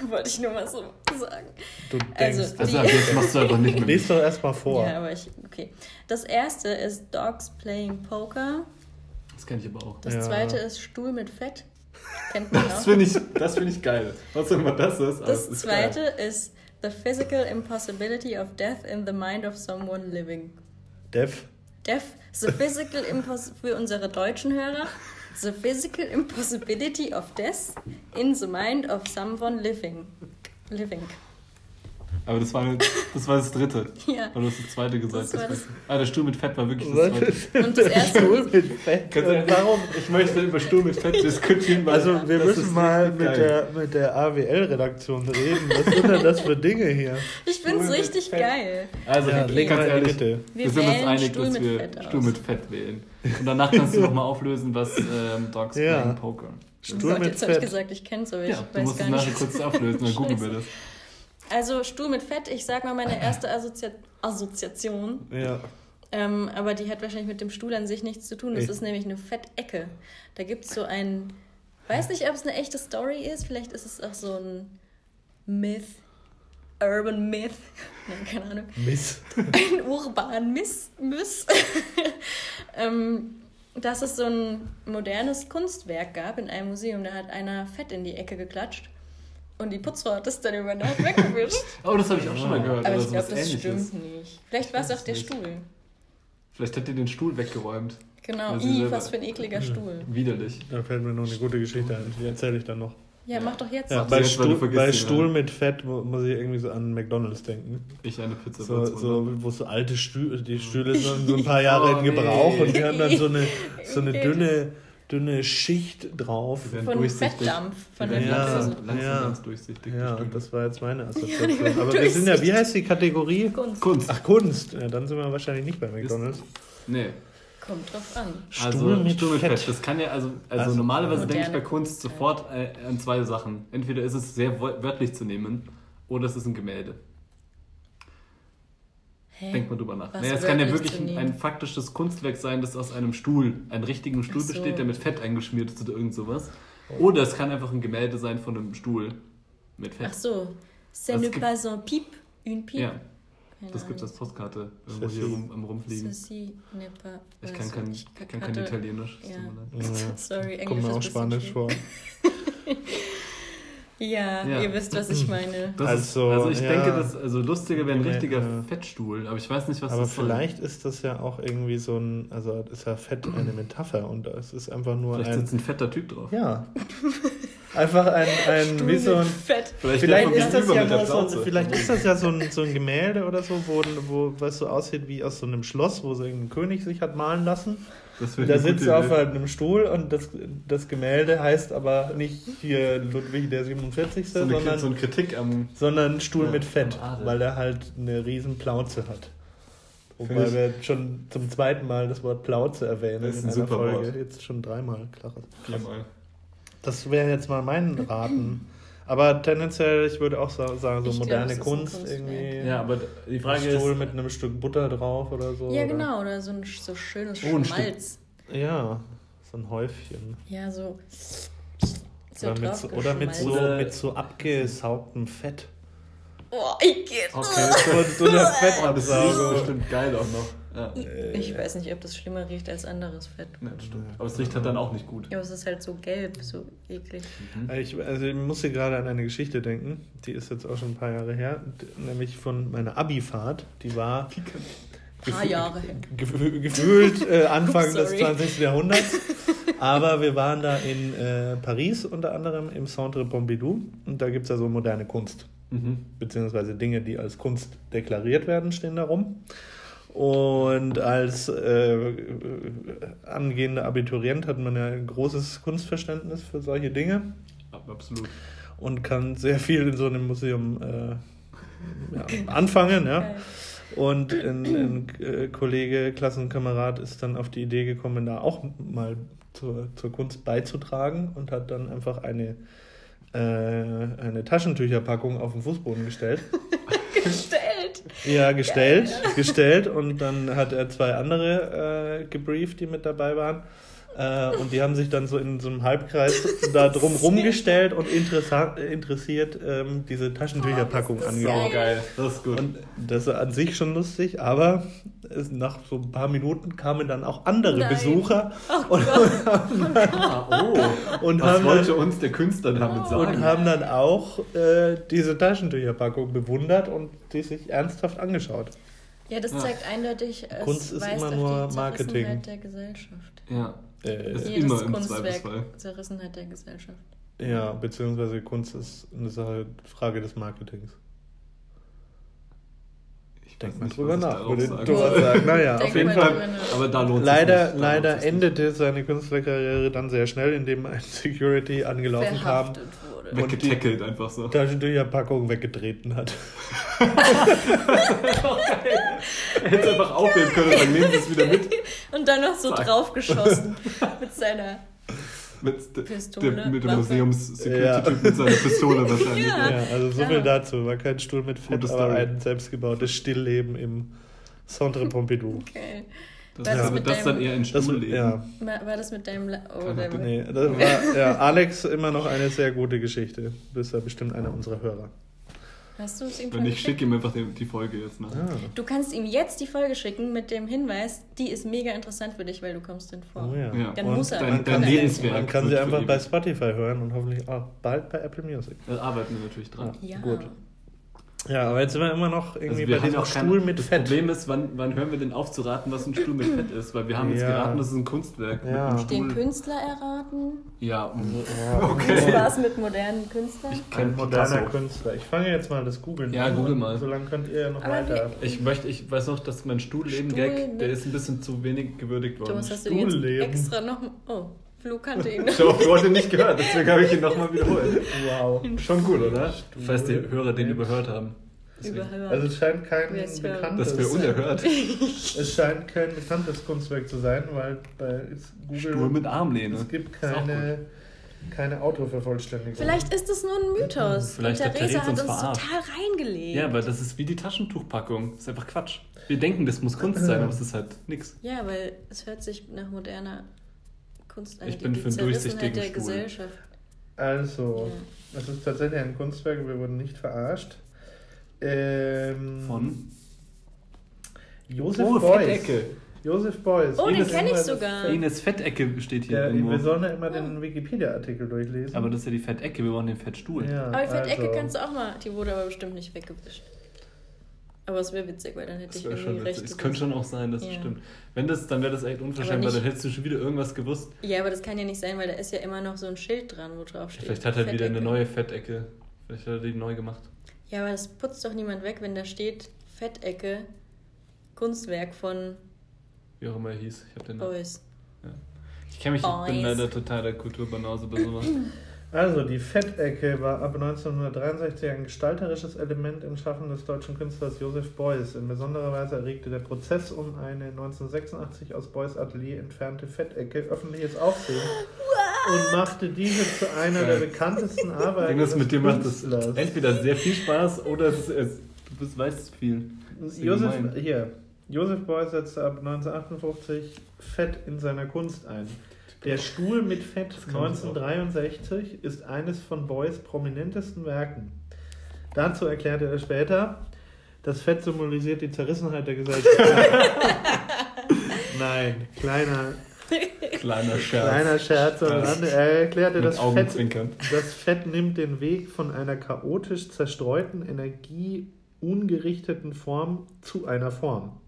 [SPEAKER 1] (laughs) Wollte ich nur mal so sagen.
[SPEAKER 3] Du
[SPEAKER 1] Also-
[SPEAKER 3] denkst.
[SPEAKER 2] Also ab jetzt machst du einfach nicht mehr. (laughs)
[SPEAKER 3] Lies doch erstmal vor.
[SPEAKER 1] Ja, aber ich. Okay. Das erste ist Dogs Playing Poker.
[SPEAKER 2] Das kenne ich aber auch.
[SPEAKER 1] Das
[SPEAKER 3] Ja.
[SPEAKER 1] zweite ist Stuhl mit Fett. Kennt man (laughs)
[SPEAKER 2] Das
[SPEAKER 1] auch.
[SPEAKER 2] finde ich, das find ich geil. Was auch immer das ist.
[SPEAKER 1] Das
[SPEAKER 2] ist
[SPEAKER 1] zweite
[SPEAKER 2] Geil.
[SPEAKER 1] ist The Physical Impossibility of Death in the Mind of Someone Living.
[SPEAKER 3] Dev.
[SPEAKER 1] Death, the physical impos für unsere deutschen Hörer. The physical impossibility of death in the mind of someone living. Living.
[SPEAKER 2] Aber das war, das war das dritte. (laughs)
[SPEAKER 1] Ja.
[SPEAKER 2] Oder du hast das zweite gesagt.
[SPEAKER 1] Das war das-
[SPEAKER 2] ah, der Stuhl mit Fett war wirklich das
[SPEAKER 3] Was
[SPEAKER 2] zweite.
[SPEAKER 1] Und das erste-
[SPEAKER 3] Stuhl mit Fett?
[SPEAKER 2] Ganz ehrlich,
[SPEAKER 3] Warum?
[SPEAKER 2] Ich möchte über Stuhl mit Fett diskutieren, weil
[SPEAKER 3] Also wir
[SPEAKER 2] das
[SPEAKER 3] müssen mal mit
[SPEAKER 2] geil.
[SPEAKER 3] der, mit der AWL-Redaktion reden. Was sind denn das für Dinge hier?
[SPEAKER 1] Ich find's
[SPEAKER 2] Stuhl mit
[SPEAKER 1] richtig
[SPEAKER 2] Fett.
[SPEAKER 1] geil.
[SPEAKER 2] Also,
[SPEAKER 3] Ja,
[SPEAKER 2] ganz
[SPEAKER 3] leg die
[SPEAKER 2] ehrlich, wir,
[SPEAKER 1] Wir
[SPEAKER 2] sind uns einig,
[SPEAKER 1] Stuhl
[SPEAKER 2] dass wir
[SPEAKER 1] Fett aus.
[SPEAKER 2] Stuhl mit Fett wählen. Und danach kannst du nochmal auflösen, was ähm, Dogs
[SPEAKER 3] Ja.
[SPEAKER 2] Playing Poker
[SPEAKER 3] Stuhl mit
[SPEAKER 1] jetzt habe ich
[SPEAKER 3] Fett.
[SPEAKER 1] gesagt, ich kenn's, aber ich
[SPEAKER 2] Ja, du
[SPEAKER 1] weiß
[SPEAKER 2] musst es
[SPEAKER 1] gar
[SPEAKER 2] nachher
[SPEAKER 1] nicht.
[SPEAKER 2] kurz auflösen, dann googeln wir das.
[SPEAKER 1] Also Stuhl mit Fett, ich sag mal meine erste Assozi Assoziation.
[SPEAKER 3] Ja.
[SPEAKER 1] Ähm, aber die hat wahrscheinlich mit dem Stuhl an sich nichts zu tun. Das
[SPEAKER 3] Echt?
[SPEAKER 1] ist nämlich eine Fettecke. Da gibt es so ein. Weiß nicht, ob es eine echte Story ist. Vielleicht ist es auch so ein Myth. Urban Myth. (laughs) Nein, keine Ahnung.
[SPEAKER 3] Miss. (laughs)
[SPEAKER 1] Ein urban Miss. Miss. ähm, dass es so ein modernes Kunstwerk gab in einem Museum. Da hat einer Fett in die Ecke geklatscht. Und die Putzfrau hat das dann über Nacht weggewischt. (laughs)
[SPEAKER 2] Oh, das habe ich auch schon mal gehört.
[SPEAKER 1] Aber
[SPEAKER 2] oder
[SPEAKER 1] ich glaube, das
[SPEAKER 2] Ähnliches.
[SPEAKER 1] stimmt nicht. Vielleicht war es auch der
[SPEAKER 2] nicht.
[SPEAKER 1] Stuhl.
[SPEAKER 2] Vielleicht hat ihr den Stuhl weggeräumt.
[SPEAKER 1] Genau, i, was für ein ekliger Stuhl.
[SPEAKER 2] Widerlich.
[SPEAKER 3] Da fällt mir noch eine gute Geschichte ein. Die erzähle ich dann noch.
[SPEAKER 1] Ja, mach doch jetzt.
[SPEAKER 3] Ja, bei, Stuhl, bei Stuhl mit Fett mu- muss ich irgendwie so an McDonalds denken.
[SPEAKER 2] Ich eine Pizza
[SPEAKER 3] So, so, wo so alte Stühle, die Stühle sind so ein (laughs) paar Jahre
[SPEAKER 2] Oh,
[SPEAKER 3] in Gebrauch
[SPEAKER 2] nee.
[SPEAKER 3] und die haben dann so eine, (laughs) so eine dünne, dünne Schicht drauf.
[SPEAKER 1] Von
[SPEAKER 2] durchsichtig.
[SPEAKER 1] Fettdampf, von der
[SPEAKER 3] Ja,
[SPEAKER 1] Fett.
[SPEAKER 3] ja.
[SPEAKER 2] ganz durchsichtig.
[SPEAKER 3] Ja,
[SPEAKER 2] bestimmt.
[SPEAKER 3] das war jetzt meine
[SPEAKER 1] Ja,
[SPEAKER 3] Assoziation.
[SPEAKER 1] werden
[SPEAKER 3] Aber wir sind ja, wie heißt die Kategorie?
[SPEAKER 1] Kunst.
[SPEAKER 2] Kunst.
[SPEAKER 3] Ach, Kunst. Ja, dann sind wir wahrscheinlich nicht bei McDonalds.
[SPEAKER 2] Nee.
[SPEAKER 1] Kommt drauf an.
[SPEAKER 2] Also Stuhl mit Fett. Das kann ja, also, also,
[SPEAKER 3] Also,
[SPEAKER 2] normalerweise denke ich bei Kunst sofort äh, an zwei Sachen. Entweder ist es sehr wörtlich zu nehmen oder es ist ein Gemälde.
[SPEAKER 1] Hä?
[SPEAKER 2] Denkt man drüber nach.
[SPEAKER 1] Was
[SPEAKER 2] Naja, es kann ja wirklich ein, ein faktisches Kunstwerk sein, das aus einem Stuhl, einem richtigen Stuhl
[SPEAKER 1] so.
[SPEAKER 2] besteht, der mit Fett eingeschmiert ist oder irgend sowas. Oder es kann einfach ein Gemälde sein von einem Stuhl mit Fett.
[SPEAKER 1] Ach so. Ce
[SPEAKER 2] Das
[SPEAKER 1] n'est
[SPEAKER 2] gibt-
[SPEAKER 1] pas un pipe, une pipe.
[SPEAKER 2] Ja,
[SPEAKER 1] Keine
[SPEAKER 2] das gibt es als Postkarte irgendwo
[SPEAKER 3] Ceci.
[SPEAKER 2] hier rum, am Rumfliegen.
[SPEAKER 1] Ceci pas.
[SPEAKER 2] Ich kann kein,
[SPEAKER 1] ich
[SPEAKER 2] kann kein Italienisch.
[SPEAKER 1] ja.
[SPEAKER 3] Ja. (laughs)
[SPEAKER 1] Sorry, Englisch
[SPEAKER 3] Kommt mir auch Spanisch vor. (laughs)
[SPEAKER 1] Ja,
[SPEAKER 2] Ja.
[SPEAKER 1] ihr wisst, was ich meine.
[SPEAKER 2] Das
[SPEAKER 3] Also,
[SPEAKER 2] ist, also ich
[SPEAKER 3] ja.
[SPEAKER 2] denke, das, also lustiger wäre ein richtiger
[SPEAKER 3] ja.
[SPEAKER 2] Fettstuhl, aber ich weiß nicht, was
[SPEAKER 3] Aber
[SPEAKER 2] das soll.
[SPEAKER 3] vielleicht ist das ja auch irgendwie so ein, also ist ja Fett eine Metapher und es ist einfach nur
[SPEAKER 2] Vielleicht
[SPEAKER 3] ein.
[SPEAKER 2] sitzt ein fetter Typ drauf.
[SPEAKER 3] Ja. Einfach ein, ein wie so ein.
[SPEAKER 1] Fett.
[SPEAKER 2] Vielleicht,
[SPEAKER 3] Vielleicht ist, das ja nur so, vielleicht ist das ja so ein, so ein Gemälde oder so, wo, wo was so aussieht wie aus so einem Schloss, wo so ein König sich hat malen lassen. Da sitzt er auf einem Stuhl und das, das Gemälde heißt aber nicht hier Ludwig der 47.,
[SPEAKER 2] so eine,
[SPEAKER 3] sondern,
[SPEAKER 2] so eine Kritik am.
[SPEAKER 3] sondern Stuhl
[SPEAKER 2] Ja,
[SPEAKER 3] mit Fett, weil er halt eine riesen Plauze hat. Wobei
[SPEAKER 2] ich-
[SPEAKER 3] wir schon zum zweiten Mal das Wort Plauze erwähnen
[SPEAKER 2] Das ist
[SPEAKER 3] in
[SPEAKER 2] ein
[SPEAKER 3] einer
[SPEAKER 2] super
[SPEAKER 3] Folge.
[SPEAKER 2] Wort.
[SPEAKER 3] Jetzt schon dreimal, klar.
[SPEAKER 2] Viermal.
[SPEAKER 3] Das wäre jetzt mal mein Raten. Aber tendenziell, ich würde auch sa- sagen, so
[SPEAKER 1] Ich glaub,
[SPEAKER 3] moderne
[SPEAKER 1] ein
[SPEAKER 3] Kunst irgendwie.
[SPEAKER 2] Ja, aber die Frage
[SPEAKER 3] ein Stuhl
[SPEAKER 2] ist.
[SPEAKER 3] mit einem Stück Butter drauf oder so.
[SPEAKER 1] Ja,
[SPEAKER 3] oder?
[SPEAKER 1] genau, oder so ein so schönes
[SPEAKER 2] Oh, ein
[SPEAKER 1] Schmalz.
[SPEAKER 3] Ja, so ein Häufchen.
[SPEAKER 1] Ja, so. so
[SPEAKER 3] oder, mit so, oder mit so, mit so abgesaugtem Fett.
[SPEAKER 1] Oh, ich geht's.
[SPEAKER 2] Okay.
[SPEAKER 3] So, so eine
[SPEAKER 2] Oh, das
[SPEAKER 3] Fettabsaugung.
[SPEAKER 2] bestimmt geil auch noch. Ja.
[SPEAKER 1] Ich weiß nicht, ob das schlimmer riecht als anderes Fett.
[SPEAKER 2] Ja, das stimmt. Aber es riecht halt dann auch nicht gut.
[SPEAKER 1] Ja, aber es ist halt so gelb, so eklig.
[SPEAKER 3] Ich, also ich musste gerade an eine Geschichte denken, die ist jetzt auch schon ein paar Jahre her, nämlich von meiner Abi-Fahrt. Die war (laughs)
[SPEAKER 1] Paar Jahre her.
[SPEAKER 3] gef- gefühlt äh, (laughs) Anfang des
[SPEAKER 1] Sorry.
[SPEAKER 3] 20. Jahrhunderts. (laughs) Aber wir waren da in äh, Paris unter anderem im Centre Pompidou und da gibt es ja so moderne Kunst,
[SPEAKER 2] Mhm.
[SPEAKER 3] beziehungsweise Dinge, die als Kunst deklariert werden, stehen da rum. Und als äh, angehender Abiturient hat man ja ein großes Kunstverständnis für solche Dinge
[SPEAKER 2] Ab- Absolut.
[SPEAKER 3] und kann sehr viel in so einem Museum äh, ja, anfangen. Ja. Und ein, ein äh, Kollege, Klassenkamerad ist dann auf die Idee gekommen, da auch mal zur, zur Kunst beizutragen und hat dann einfach eine, äh, eine Taschentücherpackung auf den Fußboden gestellt. (laughs) (laughs)
[SPEAKER 1] Gestellt.
[SPEAKER 3] Ja, gestellt, gestellt und dann hat er zwei andere äh, gebrieft, die mit dabei waren. Äh, und die haben sich dann so in so einem Halbkreis da drum (laughs) rumgestellt und interessiert ähm, diese Taschentücherpackung
[SPEAKER 1] Oh, ist
[SPEAKER 3] angeguckt.
[SPEAKER 2] Oh, geil. Das ist gut.
[SPEAKER 3] Und das war an sich schon lustig, aber es, nach so ein paar Minuten kamen dann auch andere
[SPEAKER 1] Nein.
[SPEAKER 3] Besucher
[SPEAKER 1] Oh
[SPEAKER 3] und,
[SPEAKER 2] ah, oh.
[SPEAKER 3] und,
[SPEAKER 2] Was
[SPEAKER 3] haben
[SPEAKER 2] wollte
[SPEAKER 3] dann,
[SPEAKER 2] uns der Künstler damit sagen?
[SPEAKER 3] und haben dann auch äh, diese Taschentücherpackung bewundert und die sich ernsthaft angeschaut.
[SPEAKER 1] Ja, das
[SPEAKER 2] Ja.
[SPEAKER 1] zeigt eindeutig, es
[SPEAKER 3] Kunst ist
[SPEAKER 1] weist
[SPEAKER 3] immer
[SPEAKER 1] auf
[SPEAKER 3] nur
[SPEAKER 1] die
[SPEAKER 3] Marketing.
[SPEAKER 1] Der Gesellschaft.
[SPEAKER 2] ja.
[SPEAKER 3] Äh,
[SPEAKER 2] Das-
[SPEAKER 1] Jedes
[SPEAKER 2] immer im
[SPEAKER 1] Kunstwerk,
[SPEAKER 2] Zweifelsfall.
[SPEAKER 1] Zerrissenheit der Gesellschaft.
[SPEAKER 3] ja, beziehungsweise Kunst ist eine Sache, Frage des Marketings.
[SPEAKER 2] Ich
[SPEAKER 3] Denk
[SPEAKER 2] weiß
[SPEAKER 3] mal drüber nach, würde
[SPEAKER 2] sagen
[SPEAKER 3] Thomas sagen. Naja, (laughs) auf jeden Fall.
[SPEAKER 2] Aber da lohnt sich
[SPEAKER 3] Leider,
[SPEAKER 2] nicht. Da
[SPEAKER 3] leider
[SPEAKER 2] lohnt sich
[SPEAKER 3] endete seine Künstlerkarriere dann sehr schnell, indem ein Security angelaufen kam,
[SPEAKER 1] Verhaftet wurde.
[SPEAKER 2] Weggetackelt einfach so.
[SPEAKER 3] Taschentücherpackung weggetreten hat.
[SPEAKER 2] Er hätte es einfach aufheben können und sagen, nehmen Sie es wieder mit.
[SPEAKER 1] Und dann noch so
[SPEAKER 2] Zack.
[SPEAKER 1] draufgeschossen mit seiner
[SPEAKER 2] Mit, der-
[SPEAKER 1] Pistole,
[SPEAKER 2] der, mit dem. Museums-Security-Typ mit seiner Pistole wahrscheinlich.
[SPEAKER 1] Ja.
[SPEAKER 3] Ja, also so viel dazu. War kein Stuhl mit Fett,
[SPEAKER 2] Gute
[SPEAKER 3] aber
[SPEAKER 2] Story.
[SPEAKER 3] ein selbstgebautes Stillleben im Centre Pompidou.
[SPEAKER 1] Okay.
[SPEAKER 2] Das,
[SPEAKER 1] das mit
[SPEAKER 2] das dann
[SPEAKER 1] deinem-
[SPEAKER 2] eher ein
[SPEAKER 3] Das,
[SPEAKER 2] Stuhlleben.
[SPEAKER 3] ja,
[SPEAKER 1] War das mit deinem... La oh,
[SPEAKER 2] Ahnung.
[SPEAKER 3] nee, das war (laughs) ja, Alex immer noch eine sehr gute Geschichte. Du bist ja bestimmt einer unserer Hörer.
[SPEAKER 1] Hast du es ihm
[SPEAKER 2] Wenn ich schicke ihm einfach die, Folge jetzt nach.
[SPEAKER 3] Ah.
[SPEAKER 1] Du kannst ihm jetzt die Folge schicken mit dem Hinweis, die ist mega interessant für dich, weil du kommst drin vor.
[SPEAKER 3] Oh ja.
[SPEAKER 2] Ja.
[SPEAKER 1] Dann
[SPEAKER 3] Und
[SPEAKER 1] muss er.
[SPEAKER 2] dein- dein
[SPEAKER 1] kann er-
[SPEAKER 2] Lebenswerk.
[SPEAKER 3] Man kann sie einfach bei. Spotify hören und hoffentlich auch bald bei Apple Music.
[SPEAKER 2] Da arbeiten wir natürlich dran.
[SPEAKER 1] Ja.
[SPEAKER 3] Gut. Ja, aber jetzt sind wir immer noch irgendwie
[SPEAKER 2] Also
[SPEAKER 3] bei diesem
[SPEAKER 2] auch kein,
[SPEAKER 3] Stuhl mit
[SPEAKER 2] das
[SPEAKER 3] Fett.
[SPEAKER 2] Problem ist, wann, wann hören wir denn auf zu raten, was ein Stuhl mit (laughs) Fett ist? Weil wir haben jetzt
[SPEAKER 3] Ja.
[SPEAKER 2] geraten, das ist ein Kunstwerk
[SPEAKER 3] Ja.
[SPEAKER 2] mit einem
[SPEAKER 1] Den
[SPEAKER 2] Stuhl.
[SPEAKER 1] Künstler erraten.
[SPEAKER 2] Ja,
[SPEAKER 3] Ja, (laughs)
[SPEAKER 2] Okay.
[SPEAKER 1] Spaß mit modernen Künstlern.
[SPEAKER 2] ich kenne
[SPEAKER 3] moderner. Künstler. Ich fange jetzt mal das Googeln
[SPEAKER 2] Ja,
[SPEAKER 3] an.
[SPEAKER 2] google
[SPEAKER 3] und
[SPEAKER 2] mal.
[SPEAKER 3] So lange könnt ihr ja noch
[SPEAKER 1] Aber
[SPEAKER 3] weiter.
[SPEAKER 2] Ich möchte, ich weiß noch, dass mein
[SPEAKER 1] Stuhl
[SPEAKER 2] Stuhlleben-Gag, der
[SPEAKER 1] mit-
[SPEAKER 2] ist ein bisschen zu wenig gewürdigt worden.
[SPEAKER 1] Thomas, hast du den jetzt extra noch... Oh, Flo kannte ihn. (laughs)
[SPEAKER 2] Ich habe heute nicht gehört, deswegen habe ich ihn nochmal wiederholt.
[SPEAKER 3] Wow.
[SPEAKER 2] Schon gut, oder?
[SPEAKER 3] Stuhl
[SPEAKER 2] Falls die Hörer den überhört haben. Deswegen.
[SPEAKER 1] Überhört.
[SPEAKER 3] Also es scheint kein bekanntes,
[SPEAKER 2] Das wäre unerhört. (laughs)
[SPEAKER 3] es scheint kein bekanntes Kunstwerk zu sein, weil bei Google
[SPEAKER 2] Stuhl mit Armlehne.
[SPEAKER 3] es gibt keine, keine Autovervollständigung.
[SPEAKER 1] Vielleicht ist es nur ein Mythos.
[SPEAKER 2] Vielleicht
[SPEAKER 1] und
[SPEAKER 2] hat
[SPEAKER 1] Theresa
[SPEAKER 2] Theresa
[SPEAKER 1] hat
[SPEAKER 2] uns
[SPEAKER 1] uns total reingelegt.
[SPEAKER 2] Ja, aber das ist wie die Taschentuchpackung. Das ist einfach Quatsch. Wir denken, das muss Kunst sein, aber es ist halt nix.
[SPEAKER 1] Ja, weil es hört sich nach moderner Kunst an.
[SPEAKER 2] Ich bin für einen durchsichtigen
[SPEAKER 1] der
[SPEAKER 2] Stuhl.
[SPEAKER 1] Gesellschaft.
[SPEAKER 3] Also, es ist tatsächlich ein Kunstwerk, wir wurden nicht verarscht. Ähm,
[SPEAKER 2] Von?
[SPEAKER 3] Josef
[SPEAKER 2] Oh,
[SPEAKER 3] Beuys.
[SPEAKER 2] Fettecke.
[SPEAKER 3] Josef Beuys.
[SPEAKER 1] Oh, den
[SPEAKER 3] Ines
[SPEAKER 1] kenn ich
[SPEAKER 3] immer
[SPEAKER 1] sogar.
[SPEAKER 3] das-
[SPEAKER 2] Ines Fettecke steht hier
[SPEAKER 3] Ja,
[SPEAKER 2] irgendwo.
[SPEAKER 3] wir sollen ja immer den Wikipedia-Artikel durchlesen.
[SPEAKER 2] Aber das ist ja die Fettecke, wir brauchen den Fettstuhl.
[SPEAKER 3] ja,
[SPEAKER 1] Aber die Fettecke
[SPEAKER 3] also,
[SPEAKER 1] kannst du auch mal. Die wurde aber bestimmt nicht weggewischt. Aber es wäre witzig, weil dann hätte
[SPEAKER 2] Das
[SPEAKER 1] ich irgendwie recht.
[SPEAKER 2] Es könnte schon auch sein, dass es
[SPEAKER 1] Ja.
[SPEAKER 2] stimmt. Wenn das, dann wäre das echt unverschämt, weil dann hättest du schon wieder irgendwas gewusst.
[SPEAKER 1] Ja, aber das kann ja nicht sein, weil da ist ja immer noch so ein Schild dran, wo drauf steht.
[SPEAKER 2] Vielleicht hat er wieder eine
[SPEAKER 1] Fettecke.
[SPEAKER 2] neue Fettecke. Vielleicht hat er die neu gemacht.
[SPEAKER 1] Ja, aber das putzt doch niemand weg, wenn da steht Fettecke, Kunstwerk von
[SPEAKER 2] Wie auch immer er hieß. Ich habe den Namen.
[SPEAKER 1] Beuys.
[SPEAKER 2] Ich kenne mich, ich bin
[SPEAKER 1] Boys.
[SPEAKER 2] leider total der Kulturbanause bei sowas. (clears throat)
[SPEAKER 3] Also, die Fettecke war ab 1963 ein gestalterisches Element im Schaffen des deutschen Künstlers Josef Beuys. In besonderer Weise erregte der Prozess um eine 1986 aus Beuys Atelier entfernte Fettecke öffentliches Aufsehen und machte diese zu einer der bekanntesten (laughs) Arbeiten
[SPEAKER 2] Irgendwas
[SPEAKER 3] des
[SPEAKER 2] mit dir macht das
[SPEAKER 3] Künstlers.
[SPEAKER 2] entweder sehr viel Spaß oder es ist, es, du bist, weißt viel. Ist
[SPEAKER 3] Josef,
[SPEAKER 2] gemein.
[SPEAKER 3] hier. Josef Beuys setzte ab 1958 Fett in seiner Kunst ein. Der Stuhl mit Fett
[SPEAKER 2] Das kann man
[SPEAKER 3] 1963 ist eines von Beuys prominentesten Werken. Dazu erklärte er später, das Fett symbolisiert die Zerrissenheit der Gesellschaft. (laughs) Nein, kleiner,
[SPEAKER 2] Kleiner Scherz.
[SPEAKER 3] kleiner Scherz am. Rande. Er erklärte, das Fett, das Fett nimmt den Weg von einer chaotisch zerstreuten, energieungerichteten Form zu einer Form.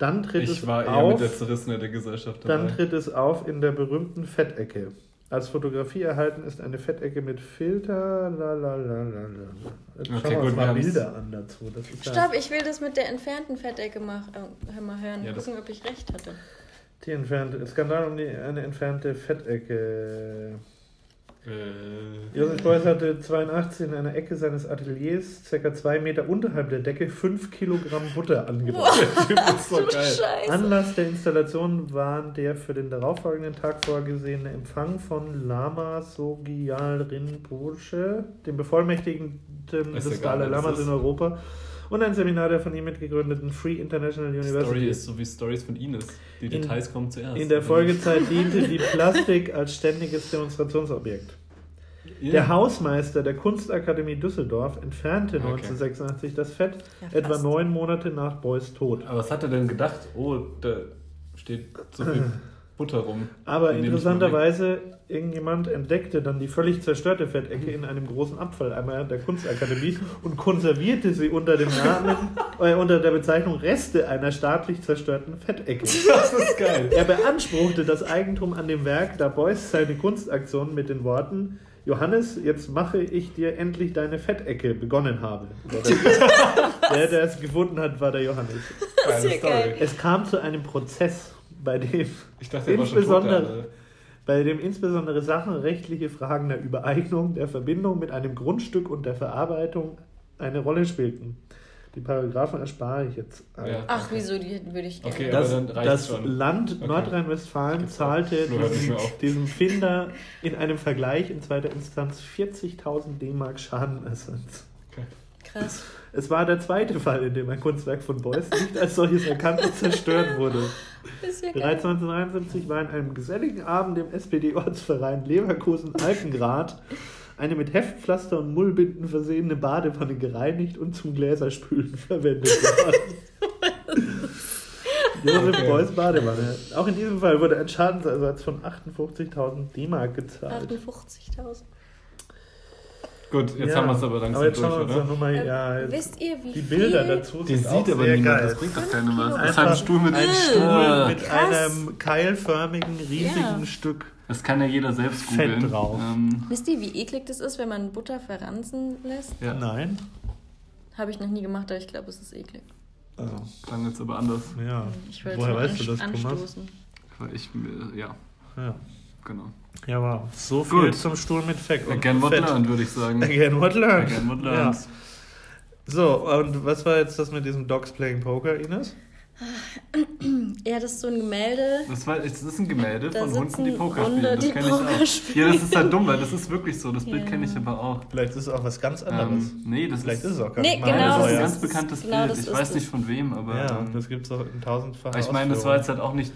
[SPEAKER 3] Dann tritt
[SPEAKER 2] Ich
[SPEAKER 3] es
[SPEAKER 2] war eher
[SPEAKER 3] auf,
[SPEAKER 2] mit der Zerrissenheit der Gesellschaft
[SPEAKER 3] dann
[SPEAKER 2] dabei.
[SPEAKER 3] tritt es auf in der berühmten Fettecke. Als Fotografie erhalten ist eine Fettecke mit Filter. La, la, la, la, la. Jetzt
[SPEAKER 2] Okay,
[SPEAKER 3] schauen wir uns mal. Bilder an dazu. Das ist ja,
[SPEAKER 1] Stopp, ich will das mit der entfernten Fettecke machen. Hör mal hören,
[SPEAKER 2] Ja,
[SPEAKER 1] gucken, ob ich recht hatte.
[SPEAKER 3] die entfernte Skandal um die, eine entfernte Fettecke.
[SPEAKER 2] Äh,
[SPEAKER 3] Josef Beuys hatte 82 in einer Ecke seines Ateliers, circa zwei Meter unterhalb der Decke, 5 Kilogramm Butter angebracht. (laughs) Anlass der Installation war der für den darauffolgenden Tag vorgesehene Empfang von Lama Sogyal Rinpoche, dem Bevollmächtigten des Dalai Lamas in Europa und ein Seminar der von ihm mitgegründeten Free International University.
[SPEAKER 2] Story ist so wie Stories von Ines. Die
[SPEAKER 3] In-
[SPEAKER 2] Details kommen zuerst.
[SPEAKER 3] In der Folgezeit diente die Plastik als ständiges Demonstrationsobjekt.
[SPEAKER 2] Ja.
[SPEAKER 3] Der Hausmeister der Kunstakademie Düsseldorf entfernte
[SPEAKER 2] Okay.
[SPEAKER 3] 1986 das Fett,
[SPEAKER 1] Ja,
[SPEAKER 3] etwa neun Monate nach Beuys Tod.
[SPEAKER 2] Aber was hat er denn gedacht? Oh, da steht so viel (laughs) Butter rum.
[SPEAKER 3] Aber interessanterweise, irgendjemand entdeckte dann die völlig zerstörte Fettecke in einem großen Abfalleimer der Kunstakademie und konservierte sie unter dem Namen, (laughs) äh, unter der Bezeichnung Reste einer staatlich zerstörten Fettecke. (laughs)
[SPEAKER 2] Das ist geil.
[SPEAKER 3] Er beanspruchte das Eigentum an dem Werk, da Beuys seine Kunstaktion mit den Worten Johannes, jetzt mache ich dir endlich deine Fettecke begonnen habe. (laughs) Der, der es gefunden hat, war der Johannes.
[SPEAKER 1] Das ist ja geil.
[SPEAKER 3] Es kam zu einem Prozess, bei dem
[SPEAKER 2] Ich dachte, er tot.
[SPEAKER 3] Insbesondere-
[SPEAKER 2] Alter.
[SPEAKER 3] bei dem insbesondere sachenrechtliche Fragen der Übereignung, der Verbindung mit einem Grundstück und der Verarbeitung eine Rolle spielten. Die Paragraphen erspare ich jetzt.
[SPEAKER 2] Ja.
[SPEAKER 1] Ach, wieso, die würde ich gerne.
[SPEAKER 2] Okay,
[SPEAKER 3] Das,
[SPEAKER 2] aber dann reicht's
[SPEAKER 3] das
[SPEAKER 2] schon.
[SPEAKER 3] Land
[SPEAKER 2] Okay.
[SPEAKER 3] Nordrhein-Westfalen zahlte
[SPEAKER 2] nicht
[SPEAKER 3] diesem, Finder in einem Vergleich in zweiter Instanz 40.000 D-Mark Schadenersatz.
[SPEAKER 1] Krass.
[SPEAKER 3] Es war der zweite Fall, in dem ein Kunstwerk von Beuys nicht als solches erkannt und zerstört wurde. (laughs)
[SPEAKER 1] Ja.
[SPEAKER 3] Bereits 1973 war in einem geselligen Abend im SPD-Ortsverein Leverkusen-Alpengrad eine mit Heftpflaster und Mullbinden versehene Badewanne gereinigt und zum Gläserspülen (laughs) verwendet worden. (laughs) Josef
[SPEAKER 2] Okay.
[SPEAKER 3] Beuys Badewanne. Auch in diesem Fall wurde ein Schadensersatz von 58.000 D-Mark gezahlt.
[SPEAKER 1] 58.000.
[SPEAKER 2] Gut, jetzt
[SPEAKER 3] Ja,
[SPEAKER 2] haben wir es aber langsam
[SPEAKER 3] aber jetzt
[SPEAKER 2] durch, oder?
[SPEAKER 3] nochmal,
[SPEAKER 1] Ähm,
[SPEAKER 3] ja, jetzt
[SPEAKER 1] Wisst ihr, wie
[SPEAKER 3] die Bilder
[SPEAKER 1] viel?
[SPEAKER 3] dazu sind auch
[SPEAKER 2] sieht aber
[SPEAKER 3] sehr
[SPEAKER 2] niemand,
[SPEAKER 3] geil.
[SPEAKER 2] das bringt doch keiner was. Das ist halt ein Stuhl mit
[SPEAKER 3] Ein Stuhl mit
[SPEAKER 1] krass.
[SPEAKER 3] einem keilförmigen, riesigen
[SPEAKER 1] Ja.
[SPEAKER 3] Stück.
[SPEAKER 2] Das kann ja jeder selbst
[SPEAKER 3] Fett
[SPEAKER 2] googeln.
[SPEAKER 3] drauf.
[SPEAKER 2] Ähm,
[SPEAKER 1] Wisst ihr, wie eklig das ist, wenn man Butter verranzen lässt?
[SPEAKER 2] ja,
[SPEAKER 3] Nein.
[SPEAKER 1] Habe ich noch nie gemacht, aber ich glaube, es ist eklig.
[SPEAKER 3] Also,
[SPEAKER 2] klang jetzt aber anders.
[SPEAKER 3] ja.
[SPEAKER 1] Ich wollte
[SPEAKER 3] Woher weißt du das, Thomas?
[SPEAKER 1] anstoßen.
[SPEAKER 2] Weil ich, äh, ja,
[SPEAKER 3] Ja.
[SPEAKER 2] genau.
[SPEAKER 3] Ja, wow. So viel
[SPEAKER 2] Gut.
[SPEAKER 3] zum Stuhl mit Fett.
[SPEAKER 2] Again what
[SPEAKER 3] Fett.
[SPEAKER 2] learned, würde ich sagen.
[SPEAKER 3] Again what learned.
[SPEAKER 2] Again what
[SPEAKER 3] Ja.
[SPEAKER 2] learned.
[SPEAKER 3] So, und was war jetzt das mit diesem Dogs Playing Poker, Ines? (clears throat)
[SPEAKER 1] Ja, das ist so ein Gemälde.
[SPEAKER 2] Das, war, das ist ein Gemälde
[SPEAKER 1] Da
[SPEAKER 2] von Hunden, die Poker
[SPEAKER 1] Hunde,
[SPEAKER 2] spielen. Das
[SPEAKER 1] die
[SPEAKER 2] kenne ich auch.
[SPEAKER 1] spielen.
[SPEAKER 2] Ja, das ist halt dumm, weil das ist wirklich so. Das Bild
[SPEAKER 1] Ja.
[SPEAKER 2] kenne ich aber auch.
[SPEAKER 3] Vielleicht ist es auch was ganz anderes.
[SPEAKER 2] Ähm, nee, das
[SPEAKER 3] Vielleicht ist
[SPEAKER 2] ist,
[SPEAKER 3] es auch gar
[SPEAKER 1] Nee,
[SPEAKER 3] nicht
[SPEAKER 1] genau,
[SPEAKER 2] Nein, das ist ein ganz bekanntes
[SPEAKER 1] genau
[SPEAKER 2] Bild.
[SPEAKER 1] das
[SPEAKER 2] Ich weiß nicht von wem, aber.
[SPEAKER 3] Ja,
[SPEAKER 2] ähm,
[SPEAKER 3] das gibt es auch in tausendfachen
[SPEAKER 2] ich meine, das war jetzt halt auch nicht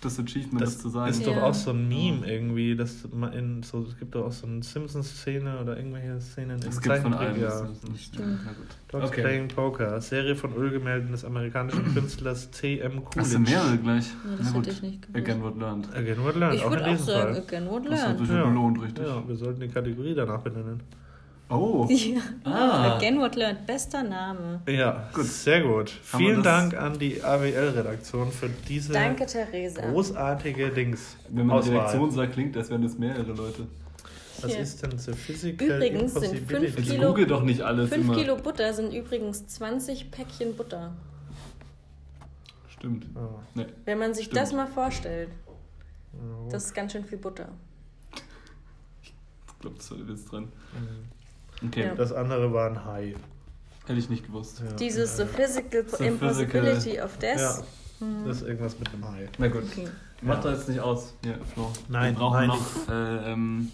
[SPEAKER 2] das Achievement, das,
[SPEAKER 3] Das
[SPEAKER 2] zu sagen.
[SPEAKER 3] ist doch
[SPEAKER 1] Ja.
[SPEAKER 3] auch so ein Meme irgendwie, dass man in so, es gibt doch auch so eine Simpsons-Szene oder irgendwelche Szenen
[SPEAKER 2] Es gibt von allem.
[SPEAKER 3] Zeichentrick,
[SPEAKER 2] das
[SPEAKER 3] Ja.
[SPEAKER 2] Na gut.
[SPEAKER 3] Dogs
[SPEAKER 2] Okay.
[SPEAKER 3] Playing Poker, Serie von Ölgemälden des amerikanischen (clears throat) Künstlers T.M.
[SPEAKER 2] Das sind
[SPEAKER 3] Coolidge.
[SPEAKER 2] mehrere gleich.
[SPEAKER 1] Ja,
[SPEAKER 2] Na
[SPEAKER 1] das
[SPEAKER 2] gut.
[SPEAKER 1] hätte ich nicht gewusst.
[SPEAKER 2] Again what learned.
[SPEAKER 3] Again what learned,
[SPEAKER 1] Ich
[SPEAKER 3] auch in
[SPEAKER 1] würde auch sagen,
[SPEAKER 3] Fall.
[SPEAKER 1] again, what
[SPEAKER 2] Das hat
[SPEAKER 1] learned.
[SPEAKER 2] sich ja belohnt, richtig.
[SPEAKER 3] Ja, wir sollten die Kategorie danach benennen.
[SPEAKER 2] Oh.
[SPEAKER 1] Ja.
[SPEAKER 2] Ah.
[SPEAKER 1] Again, what learned. Bester Name.
[SPEAKER 3] Ja,
[SPEAKER 2] Gut.
[SPEAKER 3] sehr gut.
[SPEAKER 2] Haben
[SPEAKER 3] Vielen Dank an die AWL-Redaktion für diese
[SPEAKER 1] Danke, Theresa.
[SPEAKER 3] großartige Dings.
[SPEAKER 2] Wenn man
[SPEAKER 3] Auswahl.
[SPEAKER 2] Direktion sagt, klingt, als wären das mehrere Leute.
[SPEAKER 3] Was
[SPEAKER 1] Hier.
[SPEAKER 3] ist denn the physical
[SPEAKER 1] Übrigens sind
[SPEAKER 3] impossibility?
[SPEAKER 1] fünf
[SPEAKER 2] Jetzt
[SPEAKER 1] Kilo-
[SPEAKER 2] google doch nicht alles
[SPEAKER 1] 5
[SPEAKER 2] immer.
[SPEAKER 1] Kilo Butter sind übrigens 20 Päckchen Butter.
[SPEAKER 2] Stimmt.
[SPEAKER 3] Ah,
[SPEAKER 2] Nee.
[SPEAKER 1] Wenn man sich
[SPEAKER 2] Stimmt.
[SPEAKER 1] das mal vorstellt, das ist ganz schön viel Butter.
[SPEAKER 2] Ich glaube, das war der Witz dran.
[SPEAKER 3] Mhm.
[SPEAKER 2] Okay,
[SPEAKER 1] Ja.
[SPEAKER 3] Das andere war ein Hai.
[SPEAKER 2] hätte ich nicht gewusst.
[SPEAKER 3] Ja.
[SPEAKER 1] Dieses The Physical
[SPEAKER 2] The
[SPEAKER 1] Impossibility of Death.
[SPEAKER 3] Ja, das ist irgendwas mit einem Hai.
[SPEAKER 2] Na gut.
[SPEAKER 1] Okay.
[SPEAKER 2] Mach doch jetzt nicht aus. Ja, Flo.
[SPEAKER 3] Nein,
[SPEAKER 2] Wir brauchen
[SPEAKER 3] nein,
[SPEAKER 2] noch. Äh, ähm,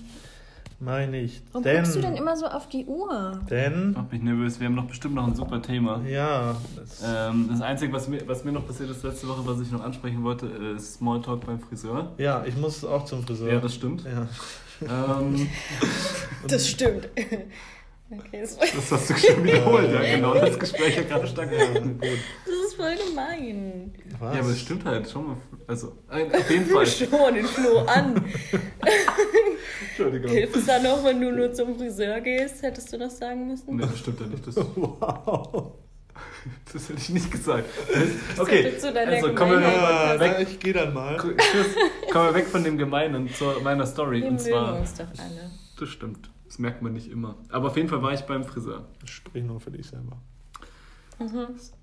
[SPEAKER 3] Meine ich.
[SPEAKER 1] Warum
[SPEAKER 3] denn,
[SPEAKER 1] guckst du denn immer so auf die Uhr?
[SPEAKER 3] denn,
[SPEAKER 2] mach mich nervös. Wir haben noch bestimmt noch ein super Thema.
[SPEAKER 3] ja, das,
[SPEAKER 2] Ähm, das Einzige, was mir, was mir noch passiert ist letzte Woche, was ich noch ansprechen wollte, ist Smalltalk beim Friseur.
[SPEAKER 3] ja, ich muss auch zum Friseur.
[SPEAKER 2] Ja, das stimmt.
[SPEAKER 3] Ja.
[SPEAKER 2] Ähm,
[SPEAKER 1] Das stimmt. Okay, das,
[SPEAKER 2] das hast du schon wiederholt, ja, genau. Das Gespräch hat gerade gemacht.
[SPEAKER 3] gut.
[SPEAKER 1] das ist voll gemein.
[SPEAKER 3] Was?
[SPEAKER 2] Ja, aber es stimmt halt. Schau mal. Also, auf jeden Fall.
[SPEAKER 1] Schon den Flo an.
[SPEAKER 2] Entschuldigung.
[SPEAKER 1] Hilft es dann noch, wenn du nur zum Friseur gehst? Hättest du das sagen müssen?
[SPEAKER 2] Nee, das stimmt ja nicht. Das,
[SPEAKER 3] Wow. (laughs)
[SPEAKER 2] das hätte ich nicht gesagt. Okay, also kommen wir
[SPEAKER 3] Ja,
[SPEAKER 2] weg.
[SPEAKER 3] ich gehe dann mal.
[SPEAKER 2] Tschüss. Kommen wir weg von dem Gemeinen zu meiner Story.
[SPEAKER 1] Wir
[SPEAKER 2] Und zwar,
[SPEAKER 1] uns doch alle.
[SPEAKER 2] das stimmt. Das merkt man nicht immer. Aber auf jeden Fall war ich beim Friseur.
[SPEAKER 3] Sprich nur für dich selber.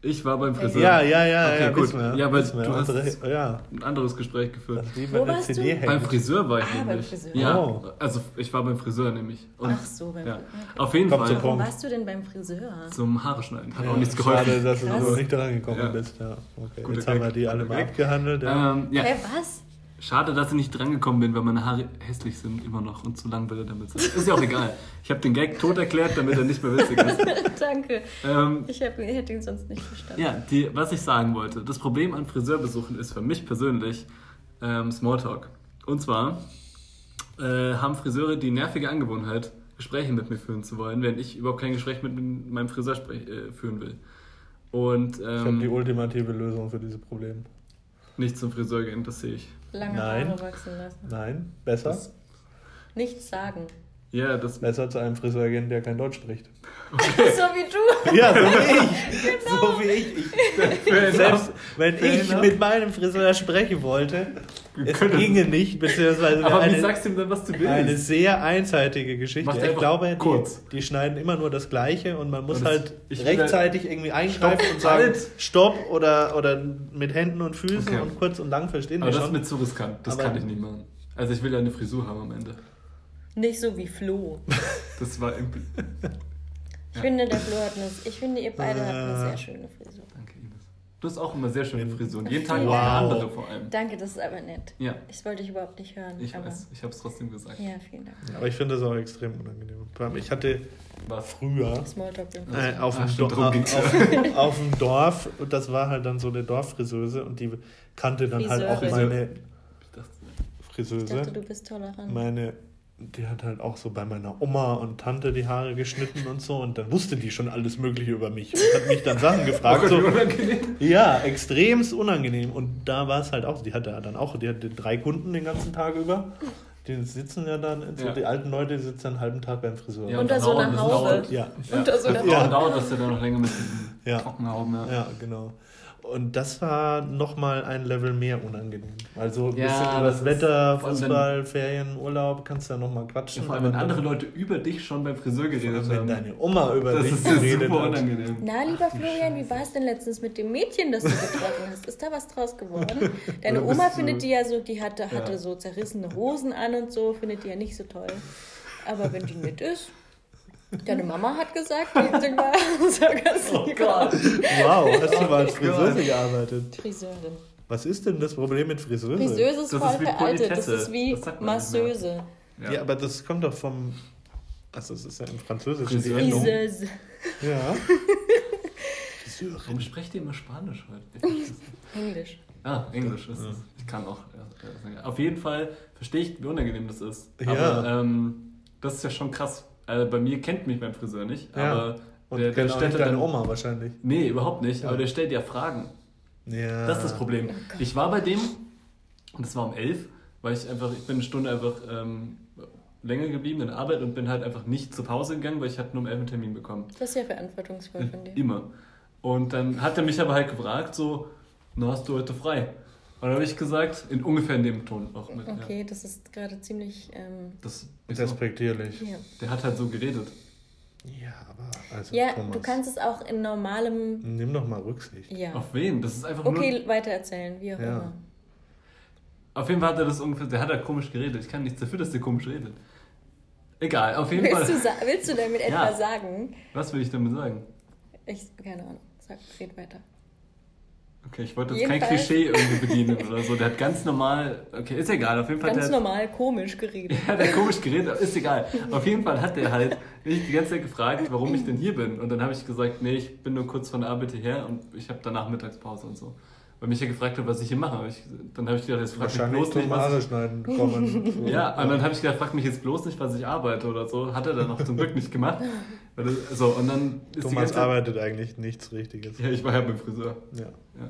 [SPEAKER 2] Ich war beim Friseur.
[SPEAKER 3] Ja, ja, ja,
[SPEAKER 2] Okay,
[SPEAKER 3] ja,
[SPEAKER 2] gut.
[SPEAKER 3] wir,
[SPEAKER 2] Ja, weil
[SPEAKER 3] wir.
[SPEAKER 2] du hast-
[SPEAKER 3] ja,
[SPEAKER 2] Ein anderes Gespräch geführt.
[SPEAKER 1] Wo warst du?
[SPEAKER 3] Hängt.
[SPEAKER 2] Beim Friseur war ich
[SPEAKER 1] Ah, beim
[SPEAKER 2] nämlich.
[SPEAKER 1] Friseur.
[SPEAKER 2] Ja,
[SPEAKER 3] Oh.
[SPEAKER 2] also ich war beim Friseur nämlich. Und,
[SPEAKER 1] Ach so, beim
[SPEAKER 2] ja.
[SPEAKER 1] Friseur.
[SPEAKER 2] Auf jeden
[SPEAKER 3] Kommt
[SPEAKER 2] Fall
[SPEAKER 1] Warum warst du denn beim Friseur?
[SPEAKER 2] zum Haare schneiden. Hat
[SPEAKER 3] Ja,
[SPEAKER 2] auch nichts
[SPEAKER 3] Schade,
[SPEAKER 2] geholfen.
[SPEAKER 3] dass du noch nicht dran gekommen
[SPEAKER 2] Ja.
[SPEAKER 3] bist. Ja. Okay.
[SPEAKER 2] Guter
[SPEAKER 3] Jetzt haben wir die alle mal abgehandelt. Ja.
[SPEAKER 2] Ähm, ja,
[SPEAKER 1] Hä, was?
[SPEAKER 2] Schade, dass ich nicht drangekommen bin, weil meine Haare hässlich sind immer noch und zu lang will er damit sein. Ist ja auch egal. Ich habe den Gag tot erklärt, damit er nicht mehr witzig ist. (laughs)
[SPEAKER 1] Danke.
[SPEAKER 2] Ähm,
[SPEAKER 1] Ich hab, hätte ihn sonst nicht verstanden.
[SPEAKER 2] ja, die, was ich sagen wollte. Das Problem an Friseurbesuchen ist für mich persönlich ähm, Smalltalk. Und zwar äh, haben Friseure die nervige Angewohnheit, Gespräche mit mir führen zu wollen, während ich überhaupt kein Gespräch mit meinem Friseur äh, führen will. Und
[SPEAKER 3] Ich habe die
[SPEAKER 2] ähm,
[SPEAKER 3] ultimative Lösung für dieses Problem.
[SPEAKER 2] Nicht zum Friseur gehen, das sehe ich.
[SPEAKER 1] Lange
[SPEAKER 3] Nein.
[SPEAKER 1] Haare wachsen lassen.
[SPEAKER 3] Nein, besser.
[SPEAKER 2] Das-
[SPEAKER 1] Nichts sagen.
[SPEAKER 2] Ja, das
[SPEAKER 3] Besser zu einem Friseur gehen, der kein Deutsch spricht. (laughs)
[SPEAKER 1] So wie du.
[SPEAKER 3] Ja, so wie ich. So wie ich. ich selbst wenn ich
[SPEAKER 2] enough.
[SPEAKER 3] mit meinem Friseur sprechen wollte, es
[SPEAKER 2] können-
[SPEAKER 3] ginge nicht, beziehungsweise
[SPEAKER 2] Aber wie
[SPEAKER 3] eine,
[SPEAKER 2] sagst du ihm dann, was du willst?
[SPEAKER 3] eine sehr einseitige Geschichte.
[SPEAKER 2] Macht
[SPEAKER 3] Ich glaube,
[SPEAKER 2] kurz.
[SPEAKER 3] die, die schneiden immer nur das Gleiche und man muss
[SPEAKER 2] Und
[SPEAKER 3] halt rechtzeitig irgendwie eingreifen
[SPEAKER 2] Stopp,
[SPEAKER 3] und sagen,
[SPEAKER 2] halt.
[SPEAKER 3] Stopp oder, oder mit Händen und Füßen
[SPEAKER 2] Okay.
[SPEAKER 3] und kurz und lang verstehen
[SPEAKER 2] Aber
[SPEAKER 3] wir
[SPEAKER 2] das ist
[SPEAKER 3] schon.
[SPEAKER 2] mir zu riskant. Das
[SPEAKER 3] Aber-
[SPEAKER 2] kann ich nicht machen. Also ich will ja eine Frisur haben am Ende.
[SPEAKER 1] Nicht so wie Flo. (laughs)
[SPEAKER 2] Das war impl
[SPEAKER 1] Ich
[SPEAKER 2] Ja.
[SPEAKER 1] finde, der Flo hat eine, ich finde, ihr beide habt eine
[SPEAKER 3] Äh.
[SPEAKER 1] sehr schöne Frisur.
[SPEAKER 2] Danke. Du hast auch immer sehr schöne Frisuren. Jeden Tag
[SPEAKER 3] Wow.
[SPEAKER 2] eine andere vor allem.
[SPEAKER 1] Danke, das ist aber nett.
[SPEAKER 2] Ja,
[SPEAKER 1] Das wollte ich überhaupt nicht hören.
[SPEAKER 2] ich
[SPEAKER 1] aber,
[SPEAKER 2] weiß. Ich habe es trotzdem gesagt.
[SPEAKER 1] Ja, vielen Dank.
[SPEAKER 3] Aber ich finde das auch extrem unangenehm. Ich hatte
[SPEAKER 2] Was?
[SPEAKER 3] früher äh, auf, dem
[SPEAKER 2] stimmt,
[SPEAKER 3] Do-
[SPEAKER 2] darum
[SPEAKER 3] auf, auf, dem Dorf, und das war halt dann so eine Dorffriseuse und die kannte dann halt auch meine
[SPEAKER 2] Ich dachte,
[SPEAKER 1] Ich
[SPEAKER 3] Friseuse.
[SPEAKER 1] dachte, du bist tolerant.
[SPEAKER 3] Meine, die hat halt auch so bei meiner Oma und Tante die Haare geschnitten und so und dann wusste die schon alles Mögliche über mich und hat mich dann Sachen (laughs) gefragt. So, ja, extremst unangenehm. Und da war es halt auch, die hatte dann auch, die hatte drei Kunden den ganzen Tag über. Die sitzen ja dann, so
[SPEAKER 2] Ja.
[SPEAKER 3] die alten Leute sitzen einen halben Tag beim Friseur.
[SPEAKER 2] Ja,
[SPEAKER 1] Unter
[SPEAKER 2] und
[SPEAKER 1] so einer Haube.
[SPEAKER 3] ja.
[SPEAKER 1] Unter so einer
[SPEAKER 2] Ja.
[SPEAKER 3] Ja.
[SPEAKER 2] dauert das ja dann noch länger mit diesen
[SPEAKER 3] Ja.
[SPEAKER 2] Trockenhauben. Ja.
[SPEAKER 3] Ja, genau. Und das war nochmal ein Level mehr unangenehm. Also ein
[SPEAKER 2] Ja,
[SPEAKER 3] bisschen über
[SPEAKER 2] das
[SPEAKER 3] Wetter, Fußball, Ferien, Urlaub, kannst du ja nochmal
[SPEAKER 2] Ja,
[SPEAKER 3] quatschen.
[SPEAKER 2] vor allem, wenn
[SPEAKER 3] aber
[SPEAKER 2] andere Leute über dich schon beim Friseur geredet
[SPEAKER 3] wenn
[SPEAKER 2] haben.
[SPEAKER 3] deine Oma über
[SPEAKER 2] Das
[SPEAKER 3] dich
[SPEAKER 2] ist ja
[SPEAKER 3] geredet
[SPEAKER 2] super
[SPEAKER 3] hat.
[SPEAKER 2] unangenehm.
[SPEAKER 1] Na, lieber Florian, wie war es denn letztens mit dem Mädchen, das du getroffen hast? Ist da was draus geworden? (laughs) Deine Oma
[SPEAKER 2] du-
[SPEAKER 1] findet die ja so, die hatte, hatte
[SPEAKER 2] Ja.
[SPEAKER 1] so zerrissene Hosen an und so, findet die ja nicht so toll. Aber wenn die nett ist, deine Mama hat gesagt, die sind (laughs) mal
[SPEAKER 2] Oh Gott.
[SPEAKER 3] Wow, hast du mal als
[SPEAKER 2] Oh
[SPEAKER 3] Friseuse gearbeitet?
[SPEAKER 1] Friseurin.
[SPEAKER 3] Was ist denn das Problem mit Friseuse?
[SPEAKER 1] Friseuse ist
[SPEAKER 2] Das
[SPEAKER 1] voll
[SPEAKER 2] ist wie
[SPEAKER 1] veraltet. Das ist wie
[SPEAKER 2] Das.
[SPEAKER 1] Masseuse.
[SPEAKER 3] Ja. aber das kommt doch vom. Also, es ist ja im Französischen die
[SPEAKER 2] Friseur.
[SPEAKER 3] Endung.
[SPEAKER 1] Friseuse.
[SPEAKER 3] Ja. (laughs)
[SPEAKER 2] Warum sprecht ihr immer Spanisch heute? (laughs)
[SPEAKER 1] Englisch.
[SPEAKER 2] Ah, Englisch ist es. Ich kann auch. ja, ja. Auf jeden Fall verstehe ich, wie unangenehm das ist.
[SPEAKER 3] Ja.
[SPEAKER 2] Aber ähm, das ist ja schon krass. Also bei mir kennt mich mein Friseur nicht,
[SPEAKER 3] Ja.
[SPEAKER 2] aber
[SPEAKER 3] Und
[SPEAKER 2] der, der
[SPEAKER 3] genau
[SPEAKER 2] stellt
[SPEAKER 3] nicht
[SPEAKER 2] dann.
[SPEAKER 3] deine Oma wahrscheinlich.
[SPEAKER 2] Nee, überhaupt nicht.
[SPEAKER 3] Ja.
[SPEAKER 2] Aber der stellt ja Fragen.
[SPEAKER 3] Ja.
[SPEAKER 2] Das ist das Problem. Ich war bei dem und es war um elf, weil ich einfach, ich bin eine Stunde einfach ähm, länger geblieben in der Arbeit und bin halt einfach nicht zur Pause gegangen, weil ich hatte nur um elf einen Termin bekommen.
[SPEAKER 1] Das ist ja verantwortungsvoll von dir.
[SPEAKER 2] Immer. Und dann hat er mich aber halt gefragt, so, na, hast du heute frei? Und dann habe ich gesagt, in ungefähr in dem Ton auch mit. Ja.
[SPEAKER 1] Okay, das ist gerade ziemlich. Ähm,
[SPEAKER 2] Das ist
[SPEAKER 3] Respektierlich.
[SPEAKER 1] ja,
[SPEAKER 2] der hat halt so geredet.
[SPEAKER 3] Ja, aber also
[SPEAKER 1] ja
[SPEAKER 3] Thomas,
[SPEAKER 1] du kannst es auch in normalem.
[SPEAKER 3] nimm doch mal Rücksicht.
[SPEAKER 1] Ja.
[SPEAKER 2] Auf wen? Das ist einfach nur.
[SPEAKER 1] Okay, weitererzählen, wie auch
[SPEAKER 3] Ja.
[SPEAKER 1] immer.
[SPEAKER 2] Auf jeden Fall hat er das ungefähr, der hat halt komisch geredet. Ich kann nichts dafür, dass der komisch redet. Egal, auf jeden
[SPEAKER 1] Willst
[SPEAKER 2] Fall.
[SPEAKER 1] du, willst du damit (laughs)
[SPEAKER 2] Ja.
[SPEAKER 1] etwa sagen?
[SPEAKER 2] Was will ich damit sagen?
[SPEAKER 1] Ich, keine Ahnung. Sag, red weiter.
[SPEAKER 2] Okay, ich wollte jetzt kein Klischee irgendwie bedienen oder so. Der hat ganz normal. Okay, ist egal. Auf jeden Fall.
[SPEAKER 1] Ganz
[SPEAKER 2] der,
[SPEAKER 1] normal, komisch geredet. (laughs)
[SPEAKER 2] hat er komisch geredet, ist egal. Auf jeden Fall hat er halt mich die ganze Zeit gefragt, warum ich denn hier bin. Und dann habe ich gesagt, nee, ich bin nur kurz von der Arbeit hierher und ich habe danach Mittagspause und so. Weil mich ja gefragt hat, was ich hier mache. Ich, dann habe ich gedacht, jetzt frag mich bloß nicht, was
[SPEAKER 3] Haare
[SPEAKER 2] ich,
[SPEAKER 3] schneiden kommen. (laughs)
[SPEAKER 2] Ja, und dann habe ich gedacht, frag mich jetzt bloß nicht, was ich arbeite oder so. Hat er dann auch zum Glück nicht gemacht. So, und dann ist die
[SPEAKER 3] Thomas
[SPEAKER 2] ganze
[SPEAKER 3] arbeitet eigentlich nichts Richtiges.
[SPEAKER 2] Ja, ich war ja beim Friseur.
[SPEAKER 3] Ja.
[SPEAKER 2] Ja.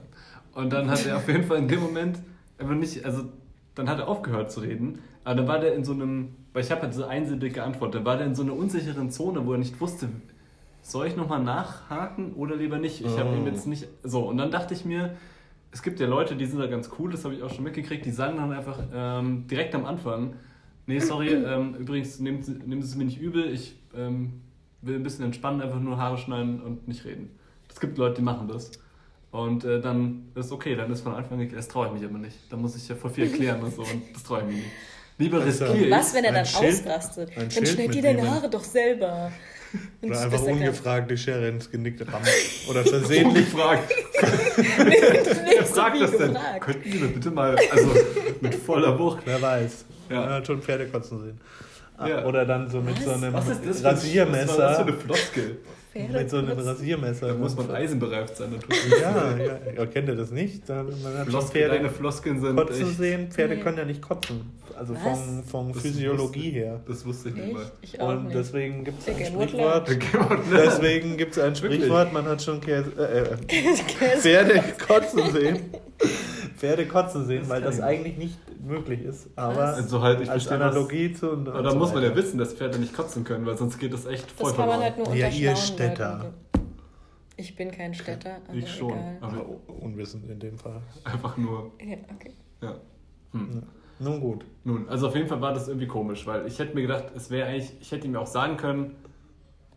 [SPEAKER 2] Und dann hat er auf jeden Fall in dem Moment einfach nicht, also dann hat er aufgehört zu reden, aber dann war der in so einem, weil ich habe halt so einsilbig geantwortet, dann war der in so einer unsicheren Zone, wo er nicht wusste, soll ich nochmal nachhaken oder lieber nicht? Ich habe
[SPEAKER 3] Oh.
[SPEAKER 2] ihm jetzt nicht, so, und dann dachte ich mir, es gibt ja Leute, die sind da ganz cool, das habe ich auch schon mitgekriegt, die sagen dann einfach ähm, direkt am Anfang, nee, sorry, (clears throat) ähm, übrigens, nehmen Sie, es mir nicht übel, ich ähm, will ein bisschen entspannen, einfach nur Haare schneiden und nicht reden. Es gibt Leute, die machen das. Und äh, dann ist okay, dann ist von Anfang an, das traue ich mich aber nicht. Da muss ich ja voll viel erklären und so und (laughs) das traue ich mir nicht. Lieber
[SPEAKER 3] Also,
[SPEAKER 2] riskiere ich.
[SPEAKER 1] Was, wenn er dann
[SPEAKER 3] Schild-
[SPEAKER 1] ausrastet? Dann schneid dir deine Haare doch selber.
[SPEAKER 3] Oder einfach ungefragt die Schere ins Genick rammen. Oder versehentlich.
[SPEAKER 2] Ungefragt. (laughs)
[SPEAKER 1] nicht.
[SPEAKER 2] Wer fragt
[SPEAKER 1] Wie
[SPEAKER 2] das denn?
[SPEAKER 1] gefragt.
[SPEAKER 2] Könnten Sie das bitte mal, also mit voller Wucht.
[SPEAKER 3] Wer weiß.
[SPEAKER 2] Ja.
[SPEAKER 3] Man hat schon Pferde kotzen sehen.
[SPEAKER 2] Ja.
[SPEAKER 3] Oder dann so mit
[SPEAKER 1] Was?
[SPEAKER 3] so einem
[SPEAKER 2] Was ist das für, was war das für
[SPEAKER 3] Rasiermesser.
[SPEAKER 2] eine Floskel?
[SPEAKER 1] Pferde
[SPEAKER 3] Mit so einem
[SPEAKER 1] kurz.
[SPEAKER 3] Rasiermesser.
[SPEAKER 2] Da muss man eisenbereift sein natürlich.
[SPEAKER 3] Ja, ja. ja. Kennt ihr das nicht? Da- Man hat schon
[SPEAKER 2] Floskel, deine
[SPEAKER 3] Pferde
[SPEAKER 2] Floskeln sind
[SPEAKER 3] kotzen
[SPEAKER 2] echt,
[SPEAKER 3] sehen. Pferde
[SPEAKER 1] Nee.
[SPEAKER 3] können ja nicht kotzen. Also
[SPEAKER 1] Was?
[SPEAKER 3] von, von
[SPEAKER 2] Das
[SPEAKER 3] Physiologie
[SPEAKER 2] wusste-
[SPEAKER 3] her.
[SPEAKER 2] Das wusste ich nicht
[SPEAKER 1] Echt?
[SPEAKER 2] mal.
[SPEAKER 1] Ich auch
[SPEAKER 3] Und
[SPEAKER 1] nicht.
[SPEAKER 3] deswegen gibt es ein Sprichwort. Deswegen gibt es ein? Sprichwort, man hat schon Käse, äh, äh, (laughs) Pferde kotzen sehen. (laughs) Pferde kotzen sehen,
[SPEAKER 2] Das
[SPEAKER 3] weil das
[SPEAKER 2] ich
[SPEAKER 3] eigentlich nicht möglich ist. Aber
[SPEAKER 2] Also halt, ich
[SPEAKER 3] als Analogie zu. Und,
[SPEAKER 2] Aber
[SPEAKER 3] und
[SPEAKER 2] da
[SPEAKER 3] so
[SPEAKER 2] muss man ja wissen, dass Pferde nicht kotzen können, weil sonst geht das echt voll
[SPEAKER 1] Das kann man halt nur
[SPEAKER 3] Ja, ihr
[SPEAKER 1] schlauen
[SPEAKER 3] Städter.
[SPEAKER 1] Leuten. Ich bin kein Städter, aber
[SPEAKER 2] ich schon,
[SPEAKER 1] egal.
[SPEAKER 3] Aber
[SPEAKER 2] aber
[SPEAKER 3] unwissend in dem Fall.
[SPEAKER 2] einfach nur,
[SPEAKER 1] Ja, okay.
[SPEAKER 2] ja. Hm.
[SPEAKER 3] Nun gut.
[SPEAKER 2] Nun, also auf jeden Fall war das irgendwie komisch, weil ich hätte mir gedacht, es wäre eigentlich, ich hätte ihm auch sagen können,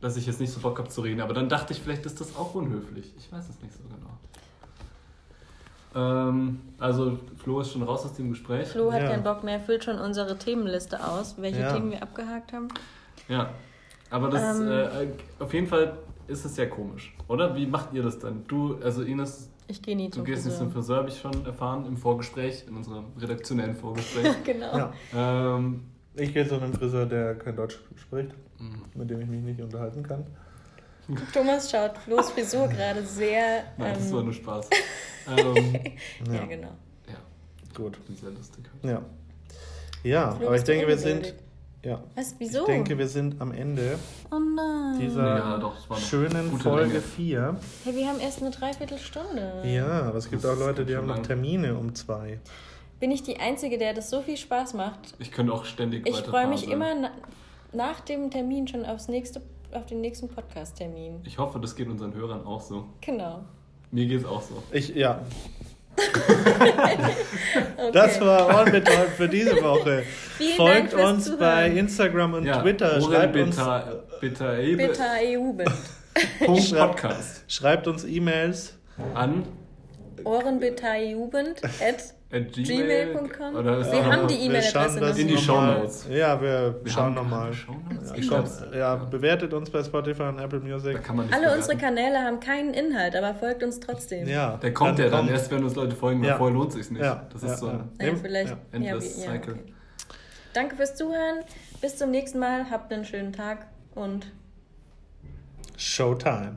[SPEAKER 2] dass ich jetzt nicht so Bock habe zu reden, aber dann dachte ich, vielleicht ist das auch unhöflich. Ich weiß es nicht so genau. Ähm, also Flo ist schon raus aus dem Gespräch.
[SPEAKER 1] Flo hat
[SPEAKER 3] Ja.
[SPEAKER 1] keinen Bock mehr, füllt schon unsere Themenliste aus, welche
[SPEAKER 3] Ja.
[SPEAKER 1] Themen wir abgehakt haben.
[SPEAKER 2] Ja, aber das,
[SPEAKER 1] Ähm.
[SPEAKER 2] äh, auf jeden Fall ist es sehr komisch, oder? Wie macht ihr das dann? Du, also Ines,
[SPEAKER 1] Ich gehe nie
[SPEAKER 2] du
[SPEAKER 1] zum
[SPEAKER 2] gehst nicht zum
[SPEAKER 1] Friseur.
[SPEAKER 2] Friseur, habe ich schon erfahren, im Vorgespräch, in unserem redaktionellen Vorgespräch. (laughs)
[SPEAKER 1] genau.
[SPEAKER 3] Ja.
[SPEAKER 2] ähm,
[SPEAKER 3] Ich gehe zu einem Friseur, der kein Deutsch spricht,
[SPEAKER 2] mh.
[SPEAKER 3] mit dem ich mich nicht unterhalten kann. (laughs)
[SPEAKER 1] Thomas schaut Flo's Frisur gerade sehr.
[SPEAKER 2] Nein, das
[SPEAKER 1] ähm,
[SPEAKER 2] war nur Spaß. (laughs) ähm,
[SPEAKER 1] ja. genau.
[SPEAKER 2] ja,
[SPEAKER 3] Gut.
[SPEAKER 2] sehr lustig.
[SPEAKER 3] Ja. Ja,
[SPEAKER 1] Flo,
[SPEAKER 3] aber ich denke, wir sind. Ja.
[SPEAKER 1] Was? Wieso?
[SPEAKER 3] Ich denke, wir sind am Ende
[SPEAKER 1] oh nein.
[SPEAKER 3] dieser
[SPEAKER 2] Ja, doch,
[SPEAKER 3] schönen Folge
[SPEAKER 2] Länge.
[SPEAKER 3] 4.
[SPEAKER 1] Hey, wir haben erst eine Dreiviertelstunde.
[SPEAKER 3] Ja, aber es gibt
[SPEAKER 2] Das
[SPEAKER 3] auch Leute, die haben noch. Termine um zwei.
[SPEAKER 1] Bin ich die Einzige, der das so viel Spaß macht?
[SPEAKER 2] Ich könnte auch ständig
[SPEAKER 1] Ich freue mich immer na nach dem Termin schon aufs nächste, auf den nächsten Podcast-Termin.
[SPEAKER 2] Ich hoffe, das geht unseren Hörern auch so.
[SPEAKER 1] Genau.
[SPEAKER 2] Mir geht es auch so.
[SPEAKER 3] Ich, ja, (laughs)
[SPEAKER 1] Okay.
[SPEAKER 3] das war Ohrenbetäubt für diese (laughs) Woche.
[SPEAKER 1] Vielen
[SPEAKER 3] Folgt
[SPEAKER 1] Dank fürs
[SPEAKER 3] uns
[SPEAKER 1] Zuhören.
[SPEAKER 3] bei Instagram und
[SPEAKER 2] Ja,
[SPEAKER 3] Twitter. Schreibt uns,
[SPEAKER 2] Bitter
[SPEAKER 1] Bitte EU bin.
[SPEAKER 2] Punkt Podcast
[SPEAKER 3] schreibt uns E-Mails.
[SPEAKER 2] an
[SPEAKER 1] Ohrenbitterjugend at
[SPEAKER 2] at
[SPEAKER 1] gmail.com. Wir
[SPEAKER 2] da
[SPEAKER 1] haben
[SPEAKER 2] noch-
[SPEAKER 1] die
[SPEAKER 3] Wir
[SPEAKER 1] E-Mail-Adresse
[SPEAKER 3] schauen das
[SPEAKER 2] In die
[SPEAKER 3] noch
[SPEAKER 2] Shownotes.
[SPEAKER 3] Ja, wir,
[SPEAKER 2] Wir
[SPEAKER 3] schauen
[SPEAKER 2] haben
[SPEAKER 3] nochmal.
[SPEAKER 1] Ja,
[SPEAKER 3] ja, bewertet uns bei Spotify und Apple
[SPEAKER 2] Da
[SPEAKER 3] Music.
[SPEAKER 2] kann man nicht
[SPEAKER 1] Alle
[SPEAKER 2] bewerten.
[SPEAKER 1] unsere Kanäle haben keinen Inhalt, aber folgt uns trotzdem.
[SPEAKER 3] Ja,
[SPEAKER 2] Der kommt ja dann
[SPEAKER 3] kommt-
[SPEAKER 2] erst, wenn uns Leute folgen, weil
[SPEAKER 3] Ja.
[SPEAKER 2] vorher lohnt sich's nicht.
[SPEAKER 3] Ja,
[SPEAKER 2] Das
[SPEAKER 3] ja,
[SPEAKER 2] ist so
[SPEAKER 3] ja.
[SPEAKER 2] ein
[SPEAKER 3] Ja.
[SPEAKER 1] vielleicht.
[SPEAKER 3] Ja.
[SPEAKER 2] endless
[SPEAKER 1] ja,
[SPEAKER 2] cycle.
[SPEAKER 1] okay. Danke fürs Zuhören. Bis zum nächsten Mal. Habt einen schönen Tag und
[SPEAKER 3] Showtime.